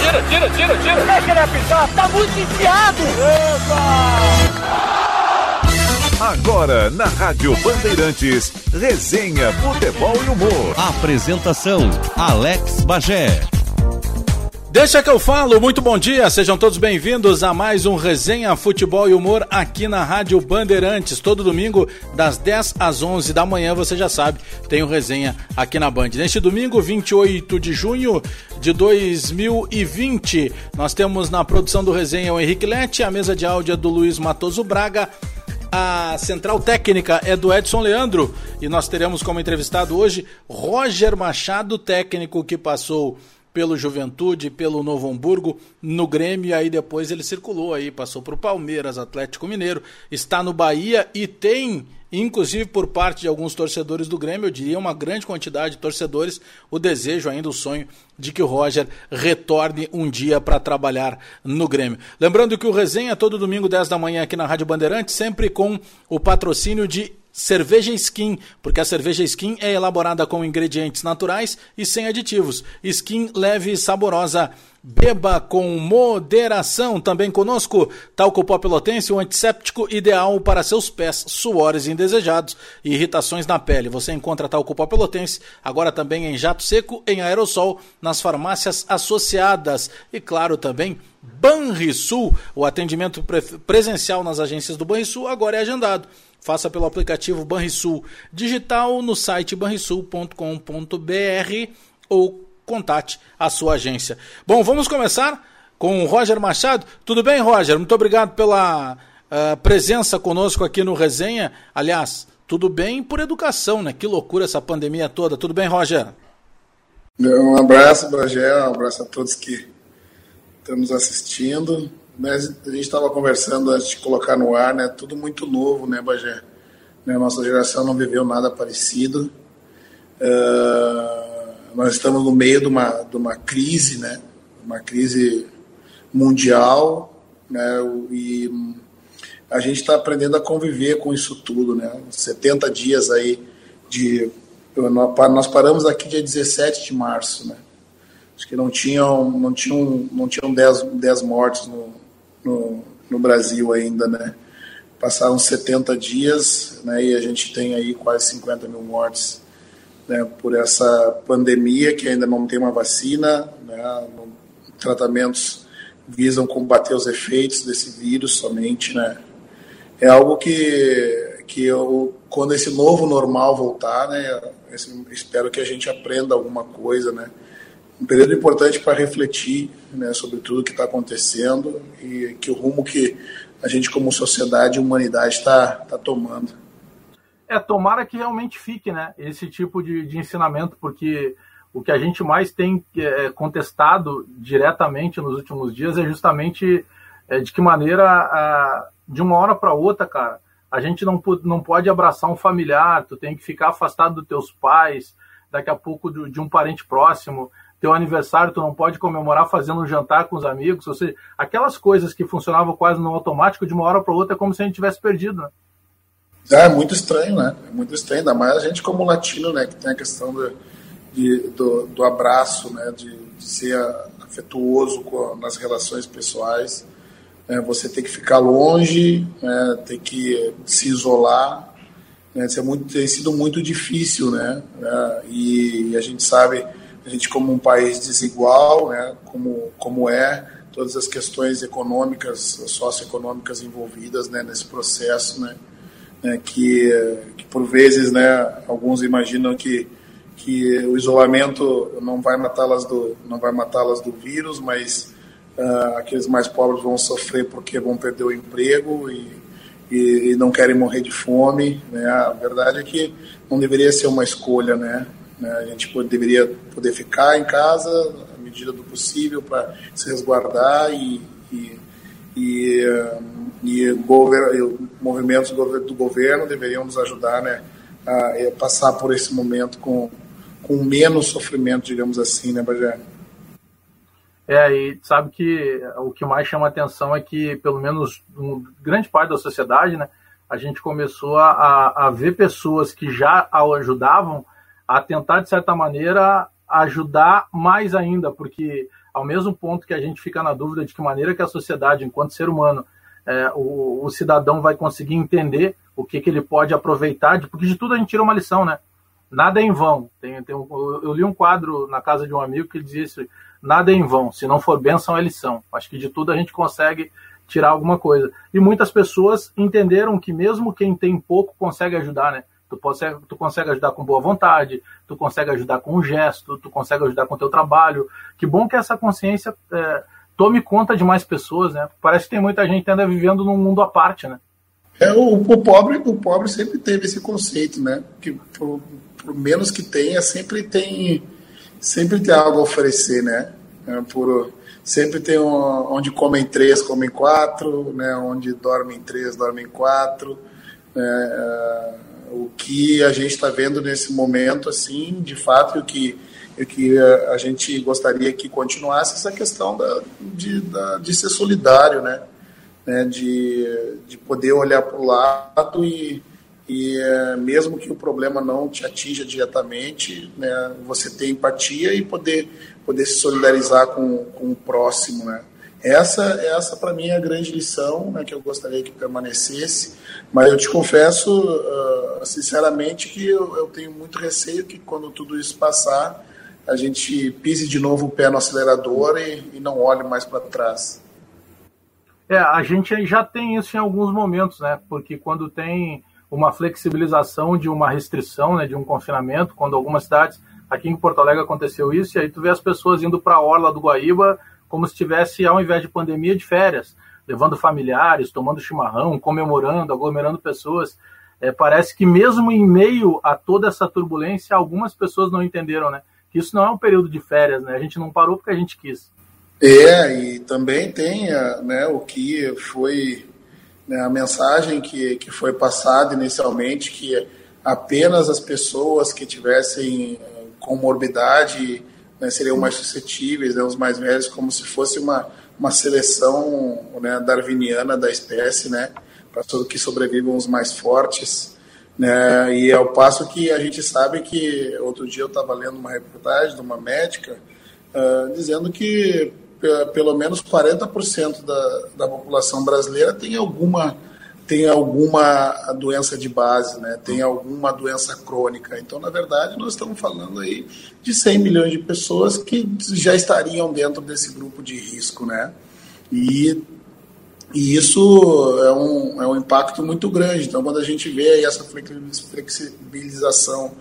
Tira, tira, tira, tira. Deixa ele apitar, tá muito enfiado. Agora, na Rádio Bandeirantes, resenha, futebol e humor. Apresentação: Alex Bagé. Deixa que eu falo, muito bom dia, sejam todos bem-vindos a mais um Resenha Futebol e Humor aqui na Rádio Bandeirantes. Todo domingo, das 10 às 11 da manhã, você já sabe, tem o Resenha aqui na Band. Neste domingo, 28 de junho de 2020, nós temos na produção do Resenha o Henrique Lete, a mesa de áudio é do Luiz Matoso Braga. A central técnica é do Edson Leandro e nós teremos como entrevistado hoje Roger Machado, técnico que passou pelo Juventude, pelo Novo Hamburgo, no Grêmio, e aí depois ele circulou aí, passou para o Palmeiras, Atlético Mineiro, está no Bahia e tem, inclusive por parte de alguns torcedores do Grêmio, eu diria uma grande quantidade de torcedores, o desejo ainda, o sonho de que o Roger retorne um dia para trabalhar no Grêmio. Lembrando que o resenha é todo domingo 10 da manhã aqui na Rádio Bandeirantes, sempre com o patrocínio de cerveja skin, porque a cerveja skin é elaborada com ingredientes naturais e sem aditivos. Skin leve e saborosa. Beba com moderação. Também conosco, talco pó pelotense, um antisséptico ideal para seus pés, suores indesejados e irritações na pele. Você encontra talco pó pelotense agora também em jato seco, em aerossol, nas farmácias associadas. E claro, também Banrisul, o atendimento presencial nas agências do Banrisul agora é agendado. Faça pelo aplicativo Banrisul digital no site banrisul.com.br ou contate a sua agência. Bom, vamos começar com o Roger Machado. Tudo bem, Roger? Muito obrigado pela uh, presença conosco aqui no Resenha. Aliás, tudo bem por educação, né? Que loucura essa pandemia toda. Tudo bem, Roger? Um abraço, Bagé. Um abraço a todos que estão nos assistindo. Mas a gente estava conversando antes de colocar no ar, né? Tudo muito novo, né, Bagé? Né, nossa geração não viveu nada parecido. Uh, nós estamos no meio de uma, de uma crise, né? Uma crise mundial, né? E a gente está aprendendo a conviver com isso tudo, né? 70 dias aí de... Nós paramos aqui dia 17 de março, né? Acho que não tinham, não tinham, não tinham 10, 10 mortes no, no, no Brasil ainda, né? Passaram 70 dias, né? E a gente tem aí quase 50 mil mortes, né? Por essa pandemia que ainda não tem uma vacina, né? Tratamentos visam combater os efeitos desse vírus somente, né? É algo que que eu, quando esse novo normal voltar, né? espero que a gente aprenda alguma coisa, né? um período importante para refletir né, sobre tudo que está acontecendo e que o rumo que a gente como sociedade e humanidade está tá tomando. É, tomara que realmente fique né, esse tipo de, de ensinamento, porque o que a gente mais tem é, contestado diretamente nos últimos dias é justamente é, de que maneira, a, de uma hora para outra, cara, a gente não, não pode abraçar um familiar, tu tem que ficar afastado dos teus pais, daqui a pouco de, de um parente próximo teu aniversário tu não pode comemorar fazendo um jantar com os amigos, ou seja, aquelas coisas que funcionavam quase no automático, de uma hora para outra é como se a gente tivesse perdido, né? É, muito estranho, né? É muito estranho, ainda mais a gente como latino, né? Que tem a questão do, de, do, do abraço, né? De, de ser afetuoso nas relações pessoais. Né? Você tem que ficar longe, né? tem que se isolar. Né? Isso é muito, tem sido muito difícil, né? É, e, e a gente sabe a gente como um país desigual, né, como, como é, todas as questões econômicas, socioeconômicas envolvidas né, nesse processo, né, né, que, que por vezes né, alguns imaginam que, que o isolamento não vai matá-las do não vai matá-las do vírus, mas uh, aqueles mais pobres vão sofrer porque vão perder o emprego e, e, e, não querem morrer de fome, né? A verdade é que não deveria ser uma escolha, né? Né? A gente pode, deveria poder ficar em casa à medida do possível para se resguardar e, e, e, e, gover, movimentos do governo deveriam nos ajudar né, a, a passar por esse momento com, com menos sofrimento, digamos assim, né, Bajé? É, e sabe que o que mais chama atenção é que, pelo menos, um, grande parte da sociedade, né, a gente começou a, a ver pessoas que já ajudavam a tentar, de certa maneira, ajudar mais ainda, porque ao mesmo ponto que a gente fica na dúvida de que maneira que a sociedade, enquanto ser humano, é, o, o, cidadão vai conseguir entender o que, que ele pode aproveitar, de, porque de tudo a gente tira uma lição, né? Nada é em vão. Tem, tem um, eu li um quadro na casa de um amigo que dizia isso: nada é em vão, se não for bênção é lição. Acho que de tudo a gente consegue tirar alguma coisa. E muitas pessoas entenderam que mesmo quem tem pouco consegue ajudar, né? Tu, consegue, tu consegue ajudar com boa vontade, tu consegue ajudar com um gesto, tu consegue ajudar com teu trabalho. Que bom que essa consciência é, tome conta de mais pessoas, né? Parece que tem muita gente ainda vivendo num mundo à parte, né? É, o, o pobre, o pobre sempre teve esse conceito, né? Que por, por, menos que tenha, sempre tem, sempre tem algo a oferecer, né? É, por, sempre tem um, onde comem três, comem quatro, né? Onde dormem três, dormem quatro. Né? É, o que a gente está vendo nesse momento, assim, de fato, o que, o que a gente gostaria que continuasse essa questão da, de, da, de ser solidário, né? né? De, de poder olhar para o lado e, e é, mesmo que o problema não te atinja diretamente, né? Você ter empatia e poder, poder se solidarizar com, com o próximo, né? Essa, essa para mim é a grande lição né, que eu gostaria que permanecesse, mas eu te confesso, uh, sinceramente, que eu, eu, tenho muito receio que quando tudo isso passar, a gente pise de novo o pé no acelerador e, e não olhe mais para trás. É, a gente já tem isso em alguns momentos, né? Porque quando tem uma flexibilização de uma restrição, né, de um confinamento, quando algumas cidades, aqui em Porto Alegre aconteceu isso, e aí tu vê as pessoas indo para a orla do Guaíba como se estivesse, ao invés de pandemia, de férias, levando familiares, tomando chimarrão, comemorando, aglomerando pessoas. É, parece que mesmo em meio a toda essa turbulência, algumas pessoas não entenderam, né? Que isso não é um período de férias, né? A gente não parou porque a gente quis. É, e também tem né, o que foi né, a mensagem que, que foi passada inicialmente, que apenas as pessoas que tivessem eh, comorbidade né, seriam mais suscetíveis, né, os mais velhos, como se fosse uma, uma seleção né, darwiniana da espécie, né, para que sobrevivam os mais fortes. Né, e ao passo que a gente sabe que, outro dia eu estava lendo uma reportagem de uma médica uh, dizendo que pelo menos 40% da, da população brasileira tem alguma tem alguma doença de base, né? tem alguma doença crônica. Então, na verdade, nós estamos falando aí de 100 milhões de pessoas que já estariam dentro desse grupo de risco. Né? E, e isso é um, é um impacto muito grande. Então, quando a gente vê aí essa flexibilização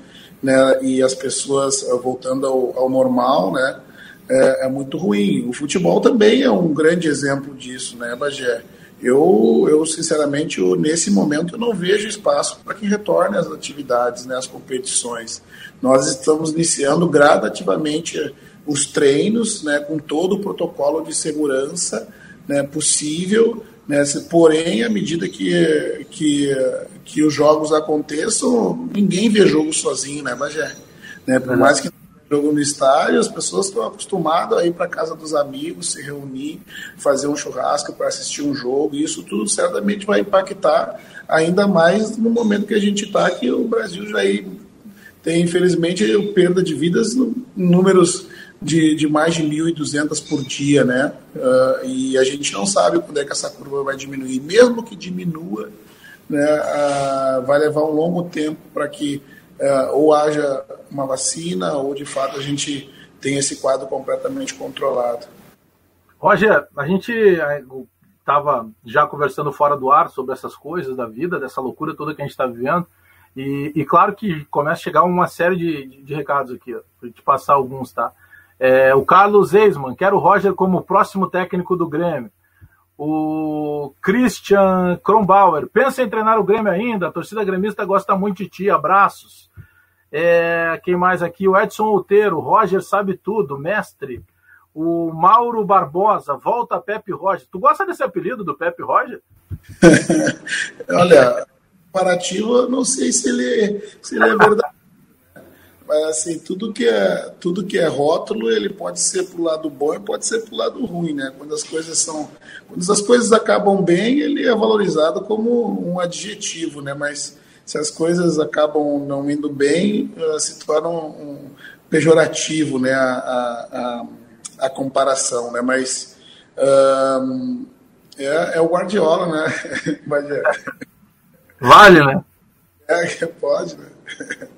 né, e as pessoas voltando ao, ao normal, né, é, é muito ruim. O futebol também é um grande exemplo disso, né, Bagé? Eu, eu sinceramente, eu, nesse momento, eu não vejo espaço para que retorne as atividades, né, as competições. Nós estamos iniciando gradativamente os treinos, né, com todo o protocolo de segurança né, possível, né, porém, à medida que, que, que os jogos aconteçam, ninguém vê jogo sozinho, né, Bagé? Né, por mais que jogo no estádio, as pessoas estão acostumadas a ir para casa dos amigos, se reunir, fazer um churrasco para assistir um jogo, e isso tudo certamente vai impactar ainda mais no momento que a gente está, que o Brasil já tem, infelizmente, perda de vidas números de, de mais de 1.200 por dia, né? Uh, e a gente não sabe quando é que essa curva vai diminuir. Mesmo que diminua, né, uh, vai levar um longo tempo para que é, ou haja uma vacina, ou de fato a gente tem esse quadro completamente controlado. Roger, a gente estava já conversando fora do ar sobre essas coisas da vida, dessa loucura toda que a gente está vivendo. E, e, claro que começa a chegar uma série de, de, de recados aqui, para te passar alguns, tá? É, o Carlos Eisman, quero o Roger como próximo técnico do Grêmio. O Christian Kronbauer, pensa em treinar o Grêmio ainda? A torcida gremista gosta muito de ti, abraços. É, quem mais aqui? O Edson Outeiro, Roger sabe tudo, mestre. O Mauro Barbosa, volta Pepe Roger. Tu gosta desse apelido do Pepe Roger? Olha, comparativo, não sei se ele, se ele é verdade. Mas assim, tudo que é tudo que é rótulo, ele pode ser pro lado bom e pode ser pro lado ruim, né? Quando as coisas são, quando as coisas acabam bem, ele é valorizado como um adjetivo, né? Mas se as coisas acabam não indo bem, se torna um, pejorativo, né? A, a, a comparação, né? Mas um, é, é, o Guardiola, né? Mas é. Vale, né? É, pode, né?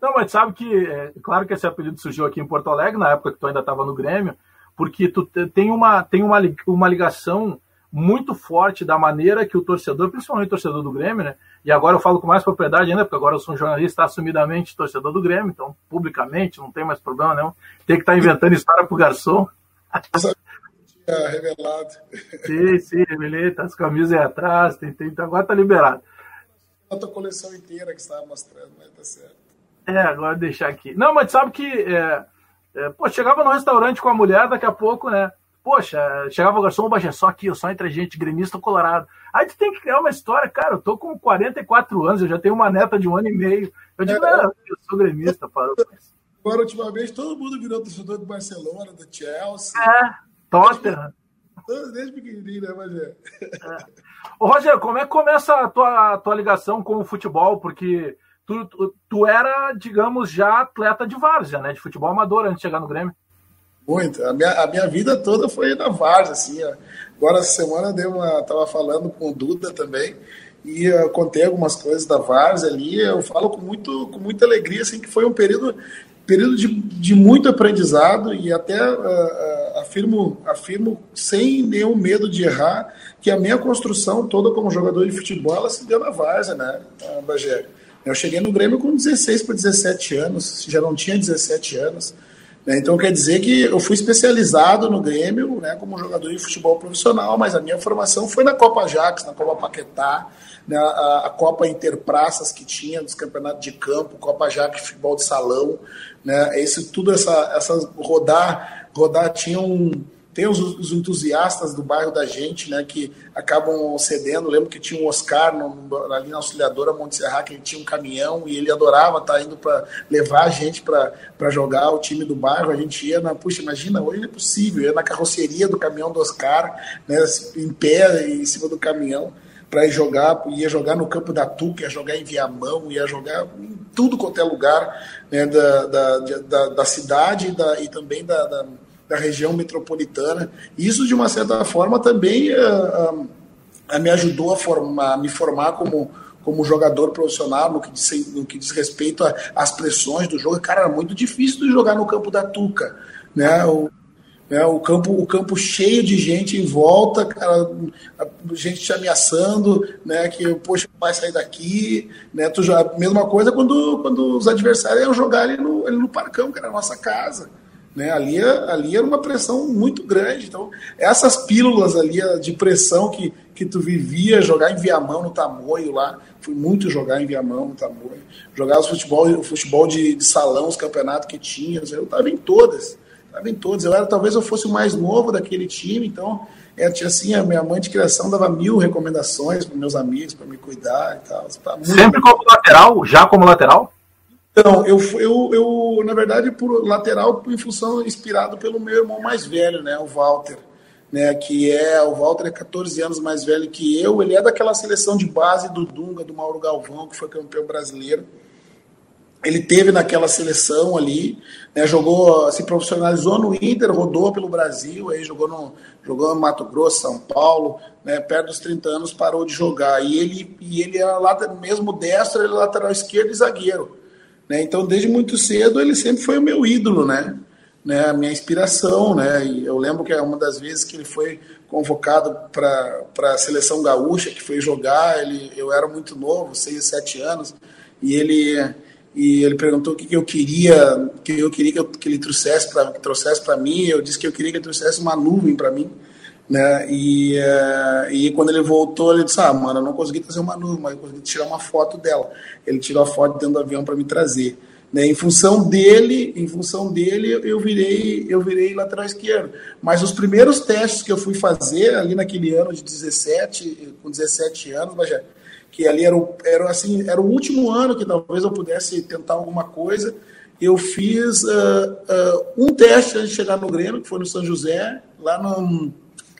Não, mas sabe que, é, claro que esse apelido surgiu aqui em Porto Alegre, na época que tu ainda estava no Grêmio, porque tu tem uma, tem uma, uma ligação muito forte da maneira que o torcedor, principalmente o torcedor do Grêmio, né? E agora eu falo com mais propriedade ainda, porque agora eu sou um jornalista assumidamente torcedor do Grêmio, então publicamente não tem mais problema não. Tem que estar tá inventando história pro garçom. tinha revelado. Sim, sim, revelei, tá as camisas aí atrás, tem, tem, agora tá liberado. A tua coleção inteira que você estava mostrando, mas tá certo. É, agora deixar aqui. Não, mas sabe que, é, é, pô, chegava no restaurante com a mulher, daqui a pouco, né? Poxa, chegava o garçom, é só aqui, eu só entre a gente, gremista colorado. Aí tu tem que criar uma história, cara, eu tô com 44 anos, eu já tenho uma neta de um ano e meio. Eu digo, é, eu sou gremista, parou. Agora, ultimamente, todo mundo virou torcedor do Barcelona, do Chelsea. É, Tottenham. Todos desde pequenininho, né, Rogério? É. Ô, Rogério, como é que começa a tua, a tua ligação com o futebol? Porque tu, tu, tu era, digamos, já atleta de várzea, né? De futebol amador antes de chegar no Grêmio. Muito. A minha, a minha vida toda foi na várzea, assim. Ó. Agora, essa semana, eu uma, tava falando com o Duda também e eu contei algumas coisas da várzea ali. Eu falo com, muito, com muita alegria, assim, que foi um período período de, de muito aprendizado e até uh, afirmo, afirmo sem nenhum medo de errar que a minha construção toda como jogador de futebol ela se deu na Várzea, né, Bagé? Eu cheguei no Grêmio com 16 para 17 anos, já não tinha 17 anos. Né? Então quer dizer que eu fui especializado no Grêmio né, como jogador de futebol profissional, mas a minha formação foi na Copa Jax, na Copa Paquetá, né, a, a, Copa Interpraças que tinha dos campeonatos de campo, Copa Jaque futebol de salão, né, esse tudo essa, essa rodar rodar tinha um tem os, os, entusiastas do bairro da gente, né, que acabam cedendo. lembro que tinha um Oscar no, ali na Auxiliadora Monte Serra, que ele tinha um caminhão e ele adorava estar tá indo para levar a gente para jogar o time do bairro. A gente ia na, puxa, imagina, hoje é possível, ia na carroceria do caminhão do Oscar, né, em pé em cima do caminhão para ir jogar, ia jogar no campo da Tuca, ia jogar em Viamão, ia jogar em tudo quanto é lugar né, da, da, da, da, cidade da, e também da, da, da, região metropolitana. Isso, de uma certa forma, também uh, uh, me ajudou a, formar, a me formar como, como jogador profissional no que diz, no que diz respeito às pressões do jogo. Cara, era muito difícil de jogar no campo da Tuca. Né? O, né, o, campo, o campo cheio de gente em volta, cara, gente te ameaçando, né, que, poxa, vai sair daqui, né, tu já, mesma coisa quando, quando os adversários iam jogar ali no, ali no Parcão, que era a nossa casa, né, ali, ali era uma pressão muito grande, então, essas pílulas ali de pressão que, que tu vivia, jogar em Viamão, no Tamoio lá, fui muito jogar em Viamão, no Tamoio, jogar os futebol, o futebol de, de salão, os campeonatos que tinha, eu estava em todas, Estava em todos. Eu era, talvez eu fosse o mais novo daquele time, então é, assim, a minha mãe de criação dava mil recomendações para meus amigos, para me cuidar e tal. Sempre como lateral? Já como lateral? Então, eu, eu, eu, na verdade, por lateral, em função, inspirado pelo meu irmão mais velho, né, o Walter. Né, que é, o Walter é 14 anos mais velho que eu, ele é daquela seleção de base do Dunga, do Mauro Galvão, que foi campeão brasileiro ele teve naquela seleção ali, né, jogou, se profissionalizou no Inter, rodou pelo Brasil, aí jogou no, jogou no Mato Grosso, São Paulo, né, perto dos 30 anos parou de jogar. E ele, e ele era lá, mesmo destro, ele era lateral esquerdo e zagueiro. Né, então, desde muito cedo, ele sempre foi o meu ídolo, né? né a minha inspiração, né? E eu lembro que é uma das vezes que ele foi convocado para a seleção gaúcha, que foi jogar, ele, eu era muito novo, 6, 7 anos, e ele e ele perguntou o que, que eu queria, que eu queria que, eu, que ele trouxesse para trouxesse para mim. Eu disse que eu queria que ele trouxesse uma nuvem para mim, né? E, uh, e quando ele voltou, ele disse: "Ah, mano, eu não consegui trazer uma nuvem, mas eu consegui tirar uma foto dela". Ele tirou a foto dentro do avião para me trazer. Né, em função dele, em função dele, eu virei, eu virei lateral esquerdo. Mas os primeiros testes que eu fui fazer ali naquele ano de 17, com 17 anos, mas já, que ali era, o, era, assim, era o último ano que talvez eu pudesse tentar alguma coisa. Eu fiz uh, uh, um teste antes de chegar no Grêmio, que foi no São José, lá, no,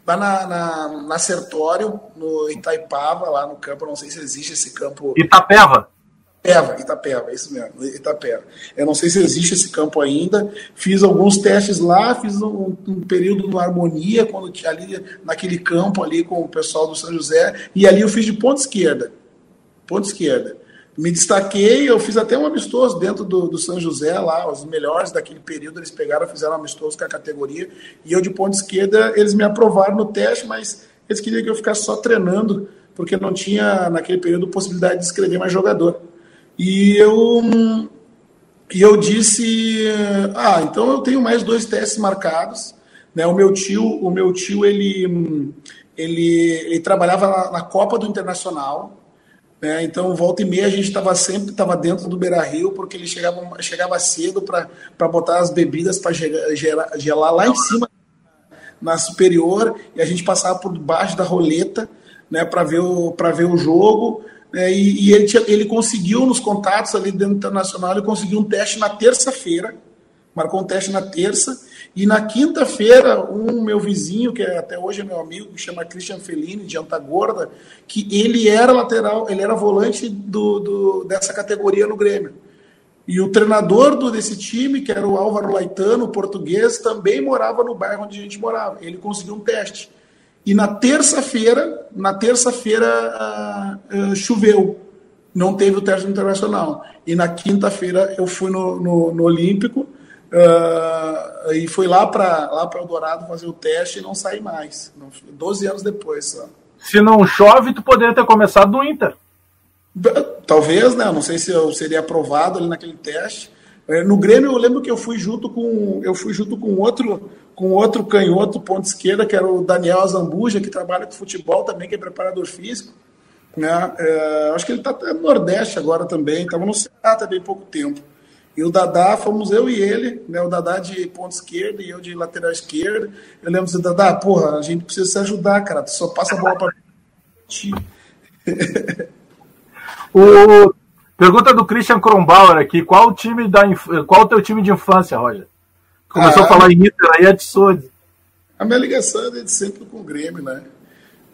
lá na, na, na Sertório, no Itaipava, lá no campo, não sei se existe esse campo. Itapeva? Itapeva, Itapeva, é isso mesmo, Itapeva. Eu não sei se existe esse campo ainda. Fiz alguns testes lá, fiz um, um período no Harmonia, quando ali naquele campo ali com o pessoal do São José, e ali eu fiz de ponta esquerda. Ponta esquerda. Me destaquei, eu fiz até um amistoso dentro do, do São José lá, os melhores daquele período, eles pegaram, fizeram um amistoso com a categoria, e eu de ponta esquerda, eles me aprovaram no teste, mas eles queriam que eu ficasse só treinando, porque não tinha naquele período possibilidade de escrever mais jogador. E eu, e eu disse, ah, então eu tenho mais dois testes marcados. Né? O meu tio, o meu tio ele, ele, ele trabalhava na, na Copa do Internacional. Né? Então, volta e meia, a gente estava sempre tava dentro do Beira Rio, porque ele chegava, chegava cedo para botar as bebidas para gelar, gelar lá em cima, na superior, e a gente passava por baixo da roleta né, para ver, o, ver o jogo. É, e, e ele, tinha, ele conseguiu nos contatos ali dentro do internacional, ele conseguiu um teste na terça-feira, marcou um teste na terça, e na quinta-feira, um meu vizinho, que é, até hoje é meu amigo, que chama Christian Fellini, de Antagorda, que ele era lateral, ele era volante do, do, dessa categoria no Grêmio. E o treinador do, desse time, que era o Álvaro Laitano, português, também morava no bairro onde a gente morava. Ele conseguiu um teste. E na terça-feira, na terça-feira uh, uh, choveu, não teve o teste internacional. E na quinta-feira eu fui no, no, no Olímpico uh, e fui lá para lá para Eldorado fazer o teste e não saí mais. 12 anos depois só. Se não chove, tu poderia ter começado no Inter. Talvez, né? Não sei se eu seria aprovado ali naquele teste. É, no Grêmio eu lembro que eu fui junto com eu fui junto com outro com outro canhoto ponto esquerda que era o Daniel Azambuja que trabalha com futebol também que é preparador físico, né? É, acho que ele está no Nordeste agora também, estava no Ceará também pouco tempo. E o Dadá, fomos eu e ele, né? O Dadá de ponta esquerda e eu de lateral esquerda. Eu lembro assim, Dadá, porra, a gente precisa se ajudar, cara. Tu só passa a bola para ti. o Pergunta do Christian Kronbauer aqui: qual o time da qual o teu time de infância, Roger? Começou ah, a falar em Inter aí, é de Sode. A minha ligação é de sempre com o Grêmio, né?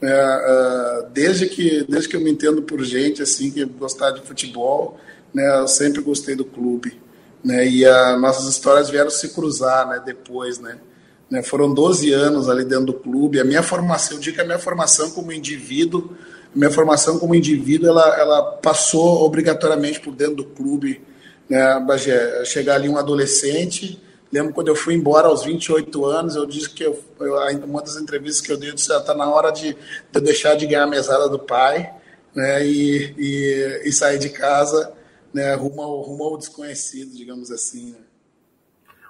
É, é, desde, que, desde que eu me entendo por gente assim que gostar de futebol, né, eu sempre gostei do clube. Né, e as nossas histórias vieram se cruzar né, depois. Né, né, foram 12 anos ali dentro do clube. A minha formação, eu digo que a minha formação como indivíduo minha formação como indivíduo ela, ela passou obrigatoriamente por dentro do clube, né? Chegar ali um adolescente, lembro quando eu fui embora aos 28 anos, eu disse que eu, eu uma das entrevistas que eu dei, eu disse, está ah, na hora de, de eu deixar de ganhar a mesada do pai, né, e, e, e sair de casa, né, rumo ao, rumo ao desconhecido, digamos assim, né.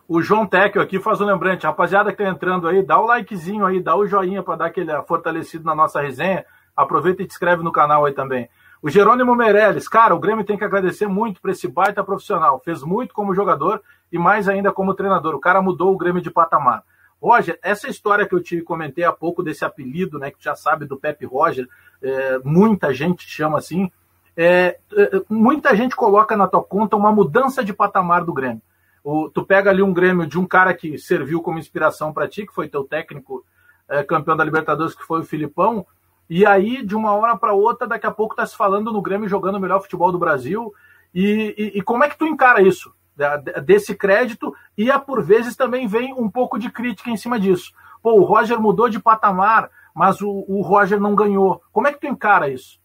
O João Tecchio aqui faz um lembrante. Rapaziada que tá entrando aí, dá o likezinho aí, dá o joinha para dar aquele fortalecido na nossa resenha. Aproveita e te inscreve no canal aí também. O Jerônimo Meirelles, cara, o Grêmio tem que agradecer muito para esse baita profissional. Fez muito como jogador e mais ainda como treinador. O cara mudou o Grêmio de patamar. Roger, essa história que eu te comentei há pouco desse apelido, né, que já sabe do Pepe Roger, é, muita gente chama assim. É, é, muita gente coloca na tua conta uma mudança de patamar do Grêmio. O, tu pega ali um Grêmio de um cara que serviu como inspiração para ti, que foi teu técnico é, campeão da Libertadores, que foi o Filipão, e aí, de uma hora para outra, daqui a pouco está se falando no Grêmio jogando o melhor futebol do Brasil. E, e, e, como é que tu encara isso? Desse crédito, e a, por vezes também vem um pouco de crítica em cima disso. Pô, o Roger mudou de patamar, mas o, o Roger não ganhou. Como é que tu encara isso?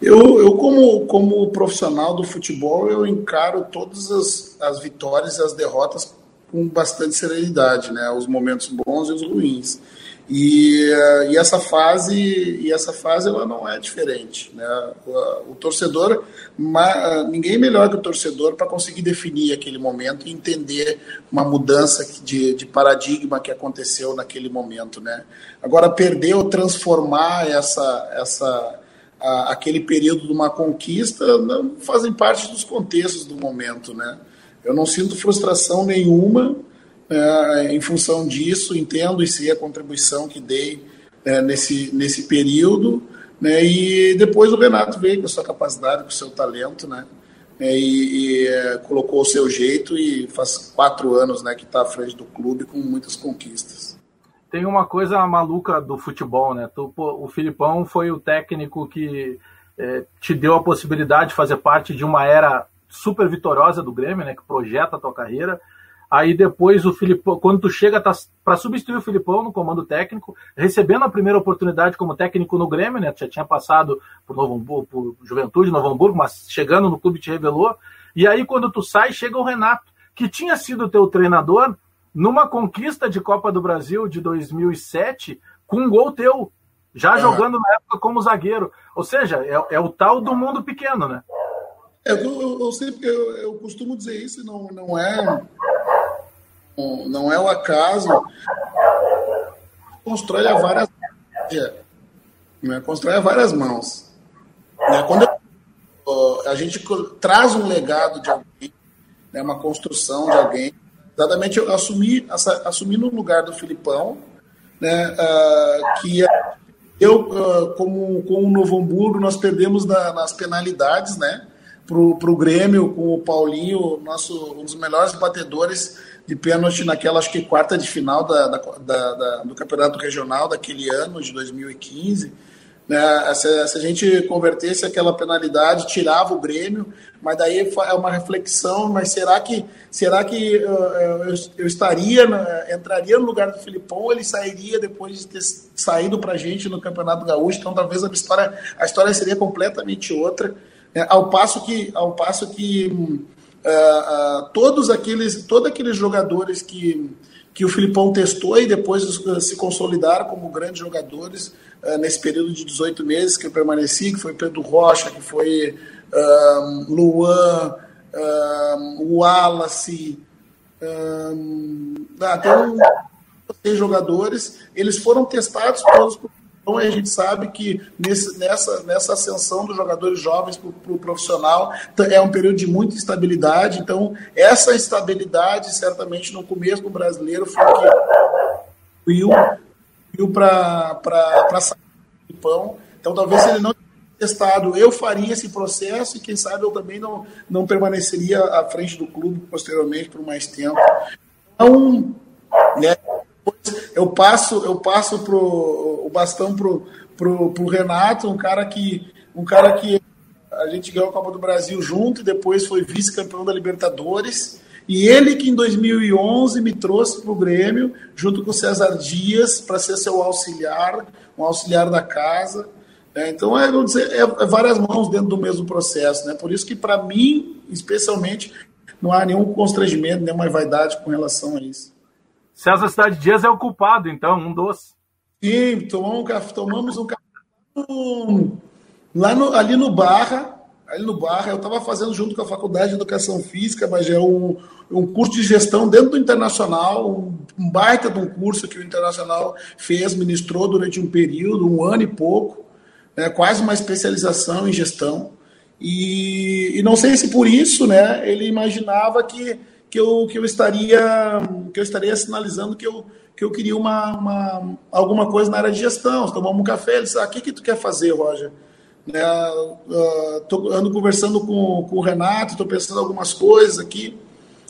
Eu, eu como, como profissional do futebol, eu encaro todas as, as vitórias e as derrotas com bastante serenidade, né? Os momentos bons e os ruins. E, e, essa fase e essa fase ela não é diferente né? o, o torcedor ninguém melhor que o torcedor para conseguir definir aquele momento e entender uma mudança de, de, paradigma que aconteceu naquele momento né agora perder ou transformar essa essa a, aquele período de uma conquista não fazem parte dos contextos do momento né eu não sinto frustração nenhuma é, em função disso, entendo e sei a contribuição que dei é, nesse, nesse período. Né, e depois o Renato veio com a sua capacidade, com o seu talento, né, é, e, e é, colocou o seu jeito e faz quatro anos né, que está à frente do clube com muitas conquistas. Tem uma coisa maluca do futebol, né? Tu, pô, o Filipão foi o técnico que é, te deu a possibilidade de fazer parte de uma era super vitoriosa do Grêmio, né, que projeta a tua carreira. Aí depois o Filipão, quando tu chega tá, para substituir o Filipão no comando técnico, recebendo a primeira oportunidade como técnico no Grêmio, né? Tu já tinha passado por Novo Hamburgo, por Juventude, Novo Hamburgo, mas chegando no clube te revelou. E aí quando tu sai, chega o Renato, que tinha sido teu treinador numa conquista de Copa do Brasil de 2007, com um gol teu, já é. jogando na época como zagueiro. Ou seja, é, é o tal do mundo pequeno, né? É, eu, eu, eu sempre eu, eu costumo dizer isso, não, não é não é o acaso. Constrói a várias né? constrói a várias mãos. Né? Quando a gente traz um legado de alguém, né? uma construção de alguém, exatamente eu assumi, assumi no lugar do Filipão, né? Uh, que eu, uh, como com o Novo Hamburgo, nós perdemos na, nas penalidades, né? Para o Grêmio, com o Paulinho, nosso, um dos melhores batedores de pênalti naquela, acho que quarta de final da, da, da, da do Campeonato Regional daquele ano, de 2015. Né? Se, se, a gente convertesse aquela penalidade, tirava o Grêmio, mas daí é uma reflexão, mas será que será que uh, eu, eu, estaria, entraria no lugar do Filipão ele sairia depois de ter saído para a gente no Campeonato Gaúcho? Então talvez a história, a história seria completamente outra. Né? Ao passo que, ao passo que uh, uh, todos aqueles, todos aqueles jogadores que, que o Filipão testou e depois se consolidaram como grandes jogadores uh, nesse período de 18 meses que eu permaneci, que foi Pedro Rocha, que foi Luan, Wallace, um, até um, jogadores, eles foram testados por então a gente sabe que nesse, nessa, nessa ascensão dos jogadores jovens para o pro profissional é um período de muita instabilidade. Então, essa instabilidade, certamente, no começo do brasileiro, foi o que viu para sair do pão. Então, talvez ele não testado, eu faria esse processo e quem sabe eu também não, não permaneceria à frente do clube posteriormente por mais tempo. Então, né, eu passo eu passo pro, o bastão pro, pro, pro Renato, um cara que um cara que a gente ganhou a Copa do Brasil junto depois foi vice-campeão da Libertadores. E ele que em 2011 me trouxe para o Grêmio, junto com o César Dias, para ser seu auxiliar, um auxiliar da casa. É, então, é, dizer, é, é, várias mãos dentro do mesmo processo. Né? Por isso que, para mim, especialmente, não há nenhum constrangimento, nenhuma vaidade com relação a isso. César Cidade Dias é o culpado, então, um dos. Sim, tomamos um café, tomamos um café lá no, ali no Barra, ali no Barra, eu estava fazendo junto com a Faculdade de Educação Física, mas é um, um curso de gestão dentro do Internacional, um, um baita de um curso que o Internacional fez, ministrou durante um período, um ano e pouco, né, quase uma especialização em gestão. E, e não sei se por isso, né, ele imaginava que que eu, que eu estaria que eu estaria sinalizando que eu, que eu queria uma, uma alguma coisa na área de gestão. Tomamos um café, ele disse, ah, o que, que tu quer fazer, Roger? Né, uh, tô, ando conversando com, com o Renato, estou pensando algumas coisas aqui.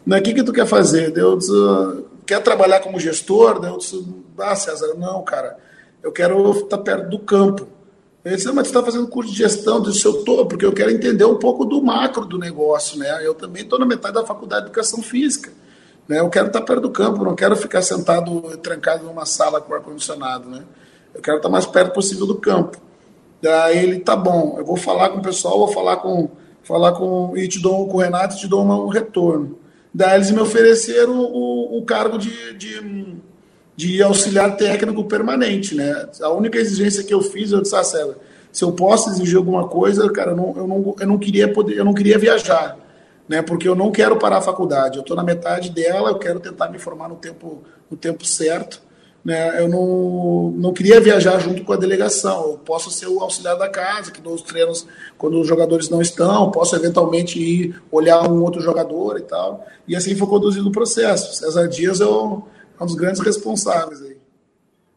Né, o que, que tu quer fazer? Eu disse, uh, quer trabalhar como gestor? Eu disse, ah, César, não, cara, eu quero estar perto do campo. Disse, mas você está fazendo curso de gestão? Eu disse, eu estou, porque eu quero entender um pouco do macro do negócio, né? Eu também estou na metade da faculdade de educação física. Né? Eu quero estar perto do campo, não quero ficar sentado, trancado numa sala com ar-condicionado, né? Eu quero estar mais perto possível do campo. Daí ele, tá bom, eu vou falar com o pessoal, vou falar com, falar com, e te dou com o Renato e te dou um retorno. Daí eles me ofereceram o, o cargo de, de de auxiliar técnico permanente, né? A única exigência que eu fiz, eu disse, ah, César, se eu posso exigir alguma coisa, cara, eu não, eu não, eu não queria poder, eu não queria viajar, né? Porque eu não quero parar a faculdade. Eu estou na metade dela, eu quero tentar me formar no tempo, no tempo certo. Né? Eu não, não queria viajar junto com a delegação. Eu posso ser o auxiliar da casa, que dou os treinos quando os jogadores não estão, posso eventualmente ir olhar um outro jogador e tal. E assim foi conduzido o processo. César Dias eu um dos grandes responsáveis aí.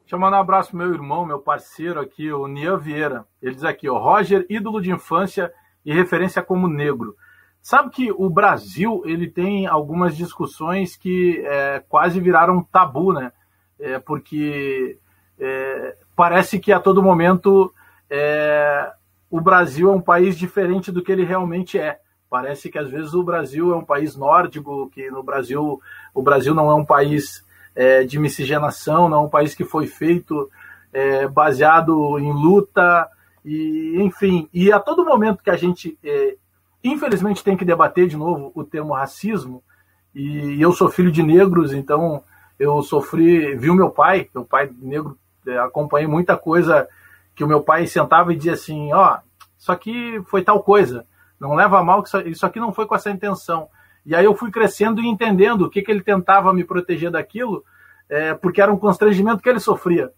Deixa eu mandar um abraço pro meu irmão, meu parceiro aqui, o Nian Vieira. Ele diz aqui, ó, Roger, ídolo de infância e referência como negro. Sabe que o Brasil ele tem algumas discussões que é, quase viraram tabu, né? É, porque é, parece que a todo momento é, o Brasil é um país diferente do que ele realmente é. Parece que às vezes o Brasil é um país nórdico, que no Brasil o Brasil não é um país é, de miscigenação, não é um país que foi feito é, baseado em luta e enfim. E a todo momento que a gente é, infelizmente tem que debater de novo o termo racismo e eu sou filho de negros, então eu sofri, vi o meu pai, meu pai negro, é, acompanhei muita coisa que o meu pai sentava e dizia assim, ó, oh, isso aqui foi tal coisa, não leva a mal, que isso aqui não foi com essa intenção. E aí eu fui crescendo e entendendo o que, que ele tentava me proteger daquilo, é, porque era um constrangimento que ele sofria.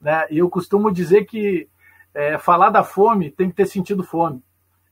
Né? E eu costumo dizer que é, falar da fome tem que ter sentido fome.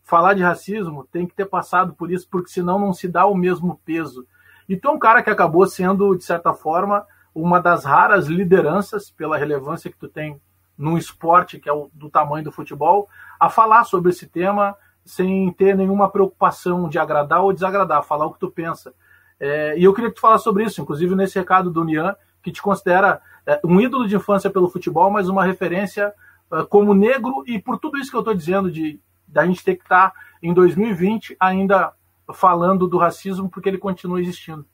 Falar de racismo tem que ter passado por isso, porque senão não se dá o mesmo peso. E é um cara que acabou sendo, de certa forma, uma das raras lideranças, pela relevância que tu tem num esporte que é o do tamanho do futebol, a falar sobre esse tema sem ter nenhuma preocupação de agradar ou desagradar, falar o que tu pensa. É, e eu queria que tu falasse sobre isso, inclusive nesse recado do Nian, que te considera é, um ídolo de infância pelo futebol, mas uma referência é, como negro, e por tudo isso que eu estou dizendo, de da gente ter que estar tá, em 2020 ainda falando do racismo, porque ele continua existindo.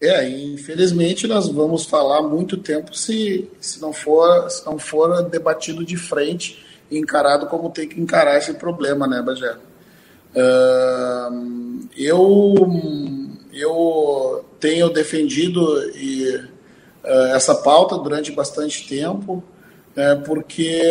É, infelizmente nós vamos falar muito tempo se, se, não, for, se não for debatido de frente e encarado como tem que encarar esse problema, né, Bagé? Uh, eu, eu tenho defendido e, uh, essa pauta durante bastante tempo, né, porque,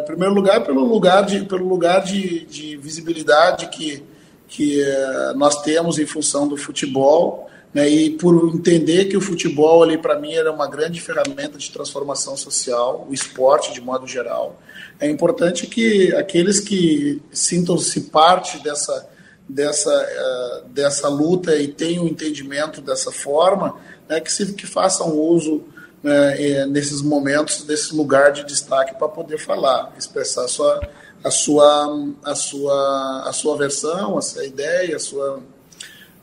em primeiro lugar, pelo lugar de, pelo lugar de, de visibilidade que, que uh, nós temos em função do futebol, né, e por entender que o futebol ali para mim era uma grande ferramenta de transformação social, o esporte de modo geral. É importante que aqueles que sintam-se parte dessa dessa uh, dessa luta e tenham entendimento dessa forma, né, que se que façam uso né, nesses momentos desse lugar de destaque para poder falar, expressar a sua a sua a sua a sua versão, a sua ideia, a sua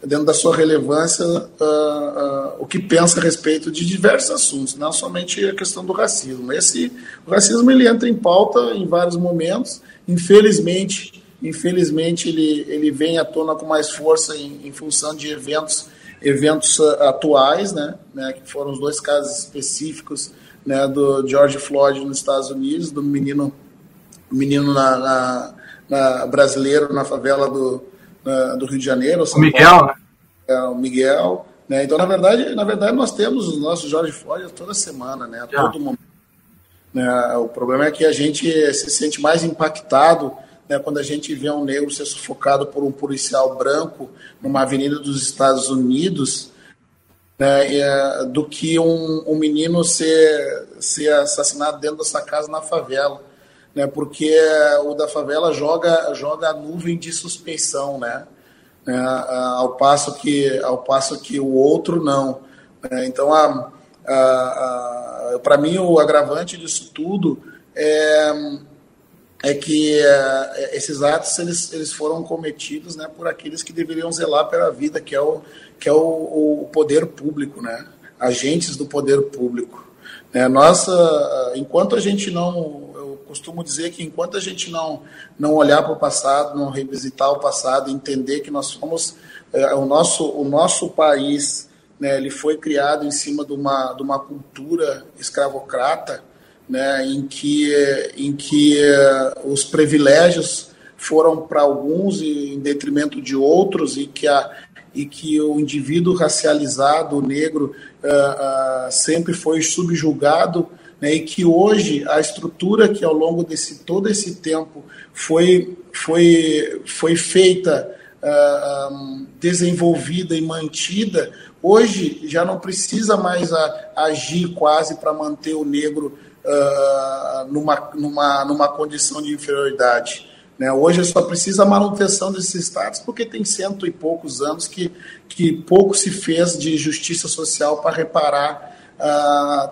dentro da sua relevância, uh, uh, o que pensa a respeito de diversos assuntos, não somente a questão do racismo. Esse, o racismo ele entra em pauta em vários momentos, infelizmente, infelizmente ele, ele vem à tona com mais força em, em função de eventos, eventos uh, atuais, né, né, que foram os dois casos específicos né, do George Floyd nos Estados Unidos, do menino, menino na, na, na brasileiro na favela do do Rio de Janeiro. São o Miguel, Paulo, né? É, o Miguel. Né? Então, na verdade, na verdade, nós temos os nossos Jorge Floyd toda semana, né? A todo momento. Né? O problema é que a gente se sente mais impactado né, quando a gente vê um negro ser sufocado por um policial branco numa avenida dos Estados Unidos, né, é, do que um, um, menino ser, ser assassinado dentro dessa casa na favela né, porque o da favela joga, joga a nuvem de suspeição, né, né ao, passo que, ao passo que o outro não. Né, então, a, a, a para mim, o agravante disso tudo é, é que é, esses atos eles, eles foram cometidos né, por aqueles que deveriam zelar pela vida, que é o, que é o, o poder público, né, agentes do poder público. Né, nossa, enquanto a gente não costumo dizer que enquanto a gente não, não olhar para o passado, não revisitar o passado, entender que nós somos é, o, nosso, o nosso país, né, ele foi criado em cima de uma, de uma cultura escravocrata, né, em que, em que uh, os privilégios foram para alguns em detrimento de outros e que a, e que o indivíduo racializado, o negro, uh, uh, sempre foi subjugado né, e que hoje a estrutura que ao longo desse todo esse tempo foi, foi, foi feita, uh, desenvolvida e mantida, hoje já não precisa mais a, agir quase para manter o negro uh, numa, numa, numa condição de inferioridade. Né? Hoje só precisa a manutenção desses status, porque tem cento e poucos anos que, que pouco se fez de justiça social para reparar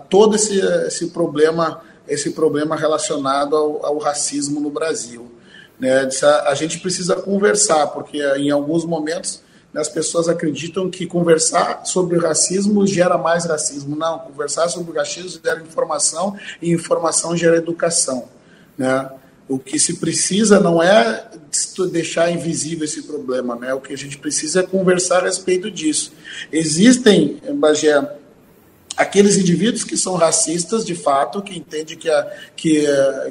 todo esse, esse problema esse problema relacionado ao, ao racismo no Brasil. Né? A gente precisa conversar, porque em alguns momentos né, as pessoas acreditam que conversar sobre racismo gera mais racismo. Não, conversar sobre racismo gera informação e informação gera educação. Né? O que se precisa não é deixar invisível esse problema, né? O que a gente precisa é conversar a respeito disso. Existem, Bagé, aqueles indivíduos que são racistas de fato, que entendem que, a, que,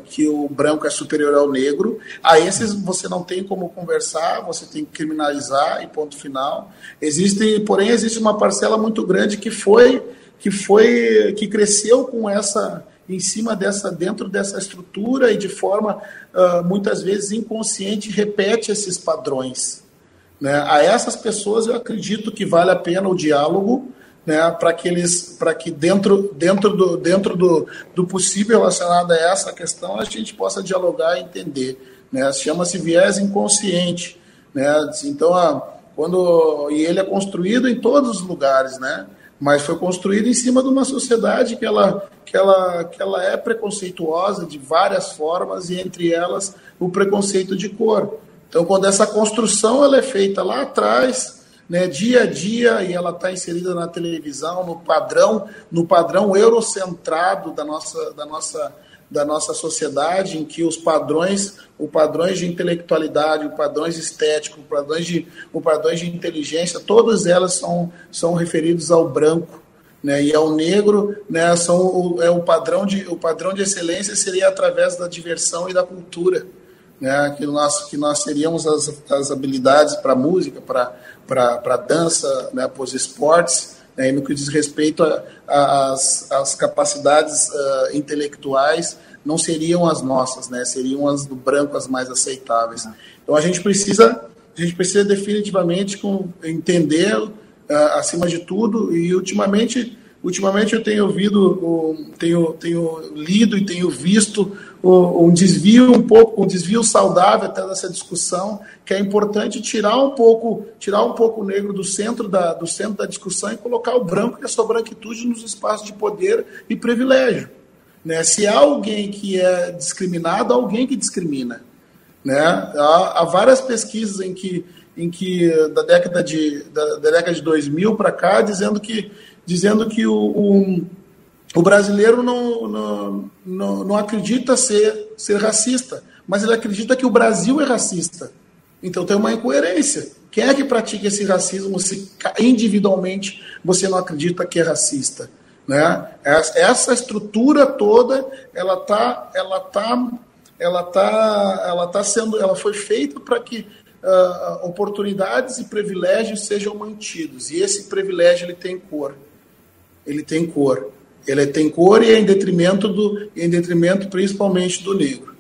que o branco é superior ao negro, a esses você não tem como conversar, você tem que criminalizar e ponto final. Existe, porém, existe uma parcela muito grande que foi que foi que cresceu com essa em cima dessa dentro dessa estrutura e de forma uh, muitas vezes inconsciente repete esses padrões. Né? A essas pessoas eu acredito que vale a pena o diálogo, né, para que eles, para que dentro, dentro, do, dentro do, do possível relacionado a essa questão a gente possa dialogar e entender, né, chama-se viés inconsciente, né, então a, quando e ele é construído em todos os lugares, né, mas foi construído em cima de uma sociedade que ela, que ela, que ela é preconceituosa de várias formas e entre elas o preconceito de cor. Então, quando essa construção ela é feita lá atrás, né, dia a dia e ela está inserida na televisão, no padrão, no padrão eurocentrado da nossa, da nossa, da nossa sociedade, em que os padrões, os padrões de intelectualidade, os padrões estéticos, os padrões de, os padrões de inteligência, todas elas são, são referidos ao branco. Né, e ao negro, né, são o, é o padrão de o padrão de excelência seria através da diversão e da cultura, né, que nós que nós teríamos as, as habilidades para música, para para dança, né, para os esportes, né, no que diz respeito às capacidades uh, intelectuais, não seriam as nossas, né, seriam as do branco as mais aceitáveis. Então a gente precisa, a gente precisa definitivamente com, entender, uh, acima de tudo, e ultimamente Ultimamente eu tenho ouvido, tenho, tenho lido e tenho visto um desvio um pouco, um desvio saudável até dessa discussão, que é importante tirar um pouco, tirar um pouco o negro do centro da, do centro da discussão e colocar o branco e a sua branquitude nos espaços de poder e privilégio. Né? Se há alguém que é discriminado, há alguém que discrimina. Né? Há, há várias pesquisas em que, em que da década de, da, da década de 2000 para cá, dizendo que dizendo que o, o, o brasileiro não, não, não, não, acredita ser, ser racista, mas ele acredita que o Brasil é racista. Então tem uma incoerência. Quem é que pratica esse racismo se individualmente você não acredita que é racista? Né? Essa estrutura toda, ela tá, ela tá, ela tá, ela tá sendo, ela foi feita para que uh, oportunidades e privilégios sejam mantidos. E esse privilégio ele tem cor ele tem cor. Ele tem cor e é em detrimento do, em detrimento principalmente do negro.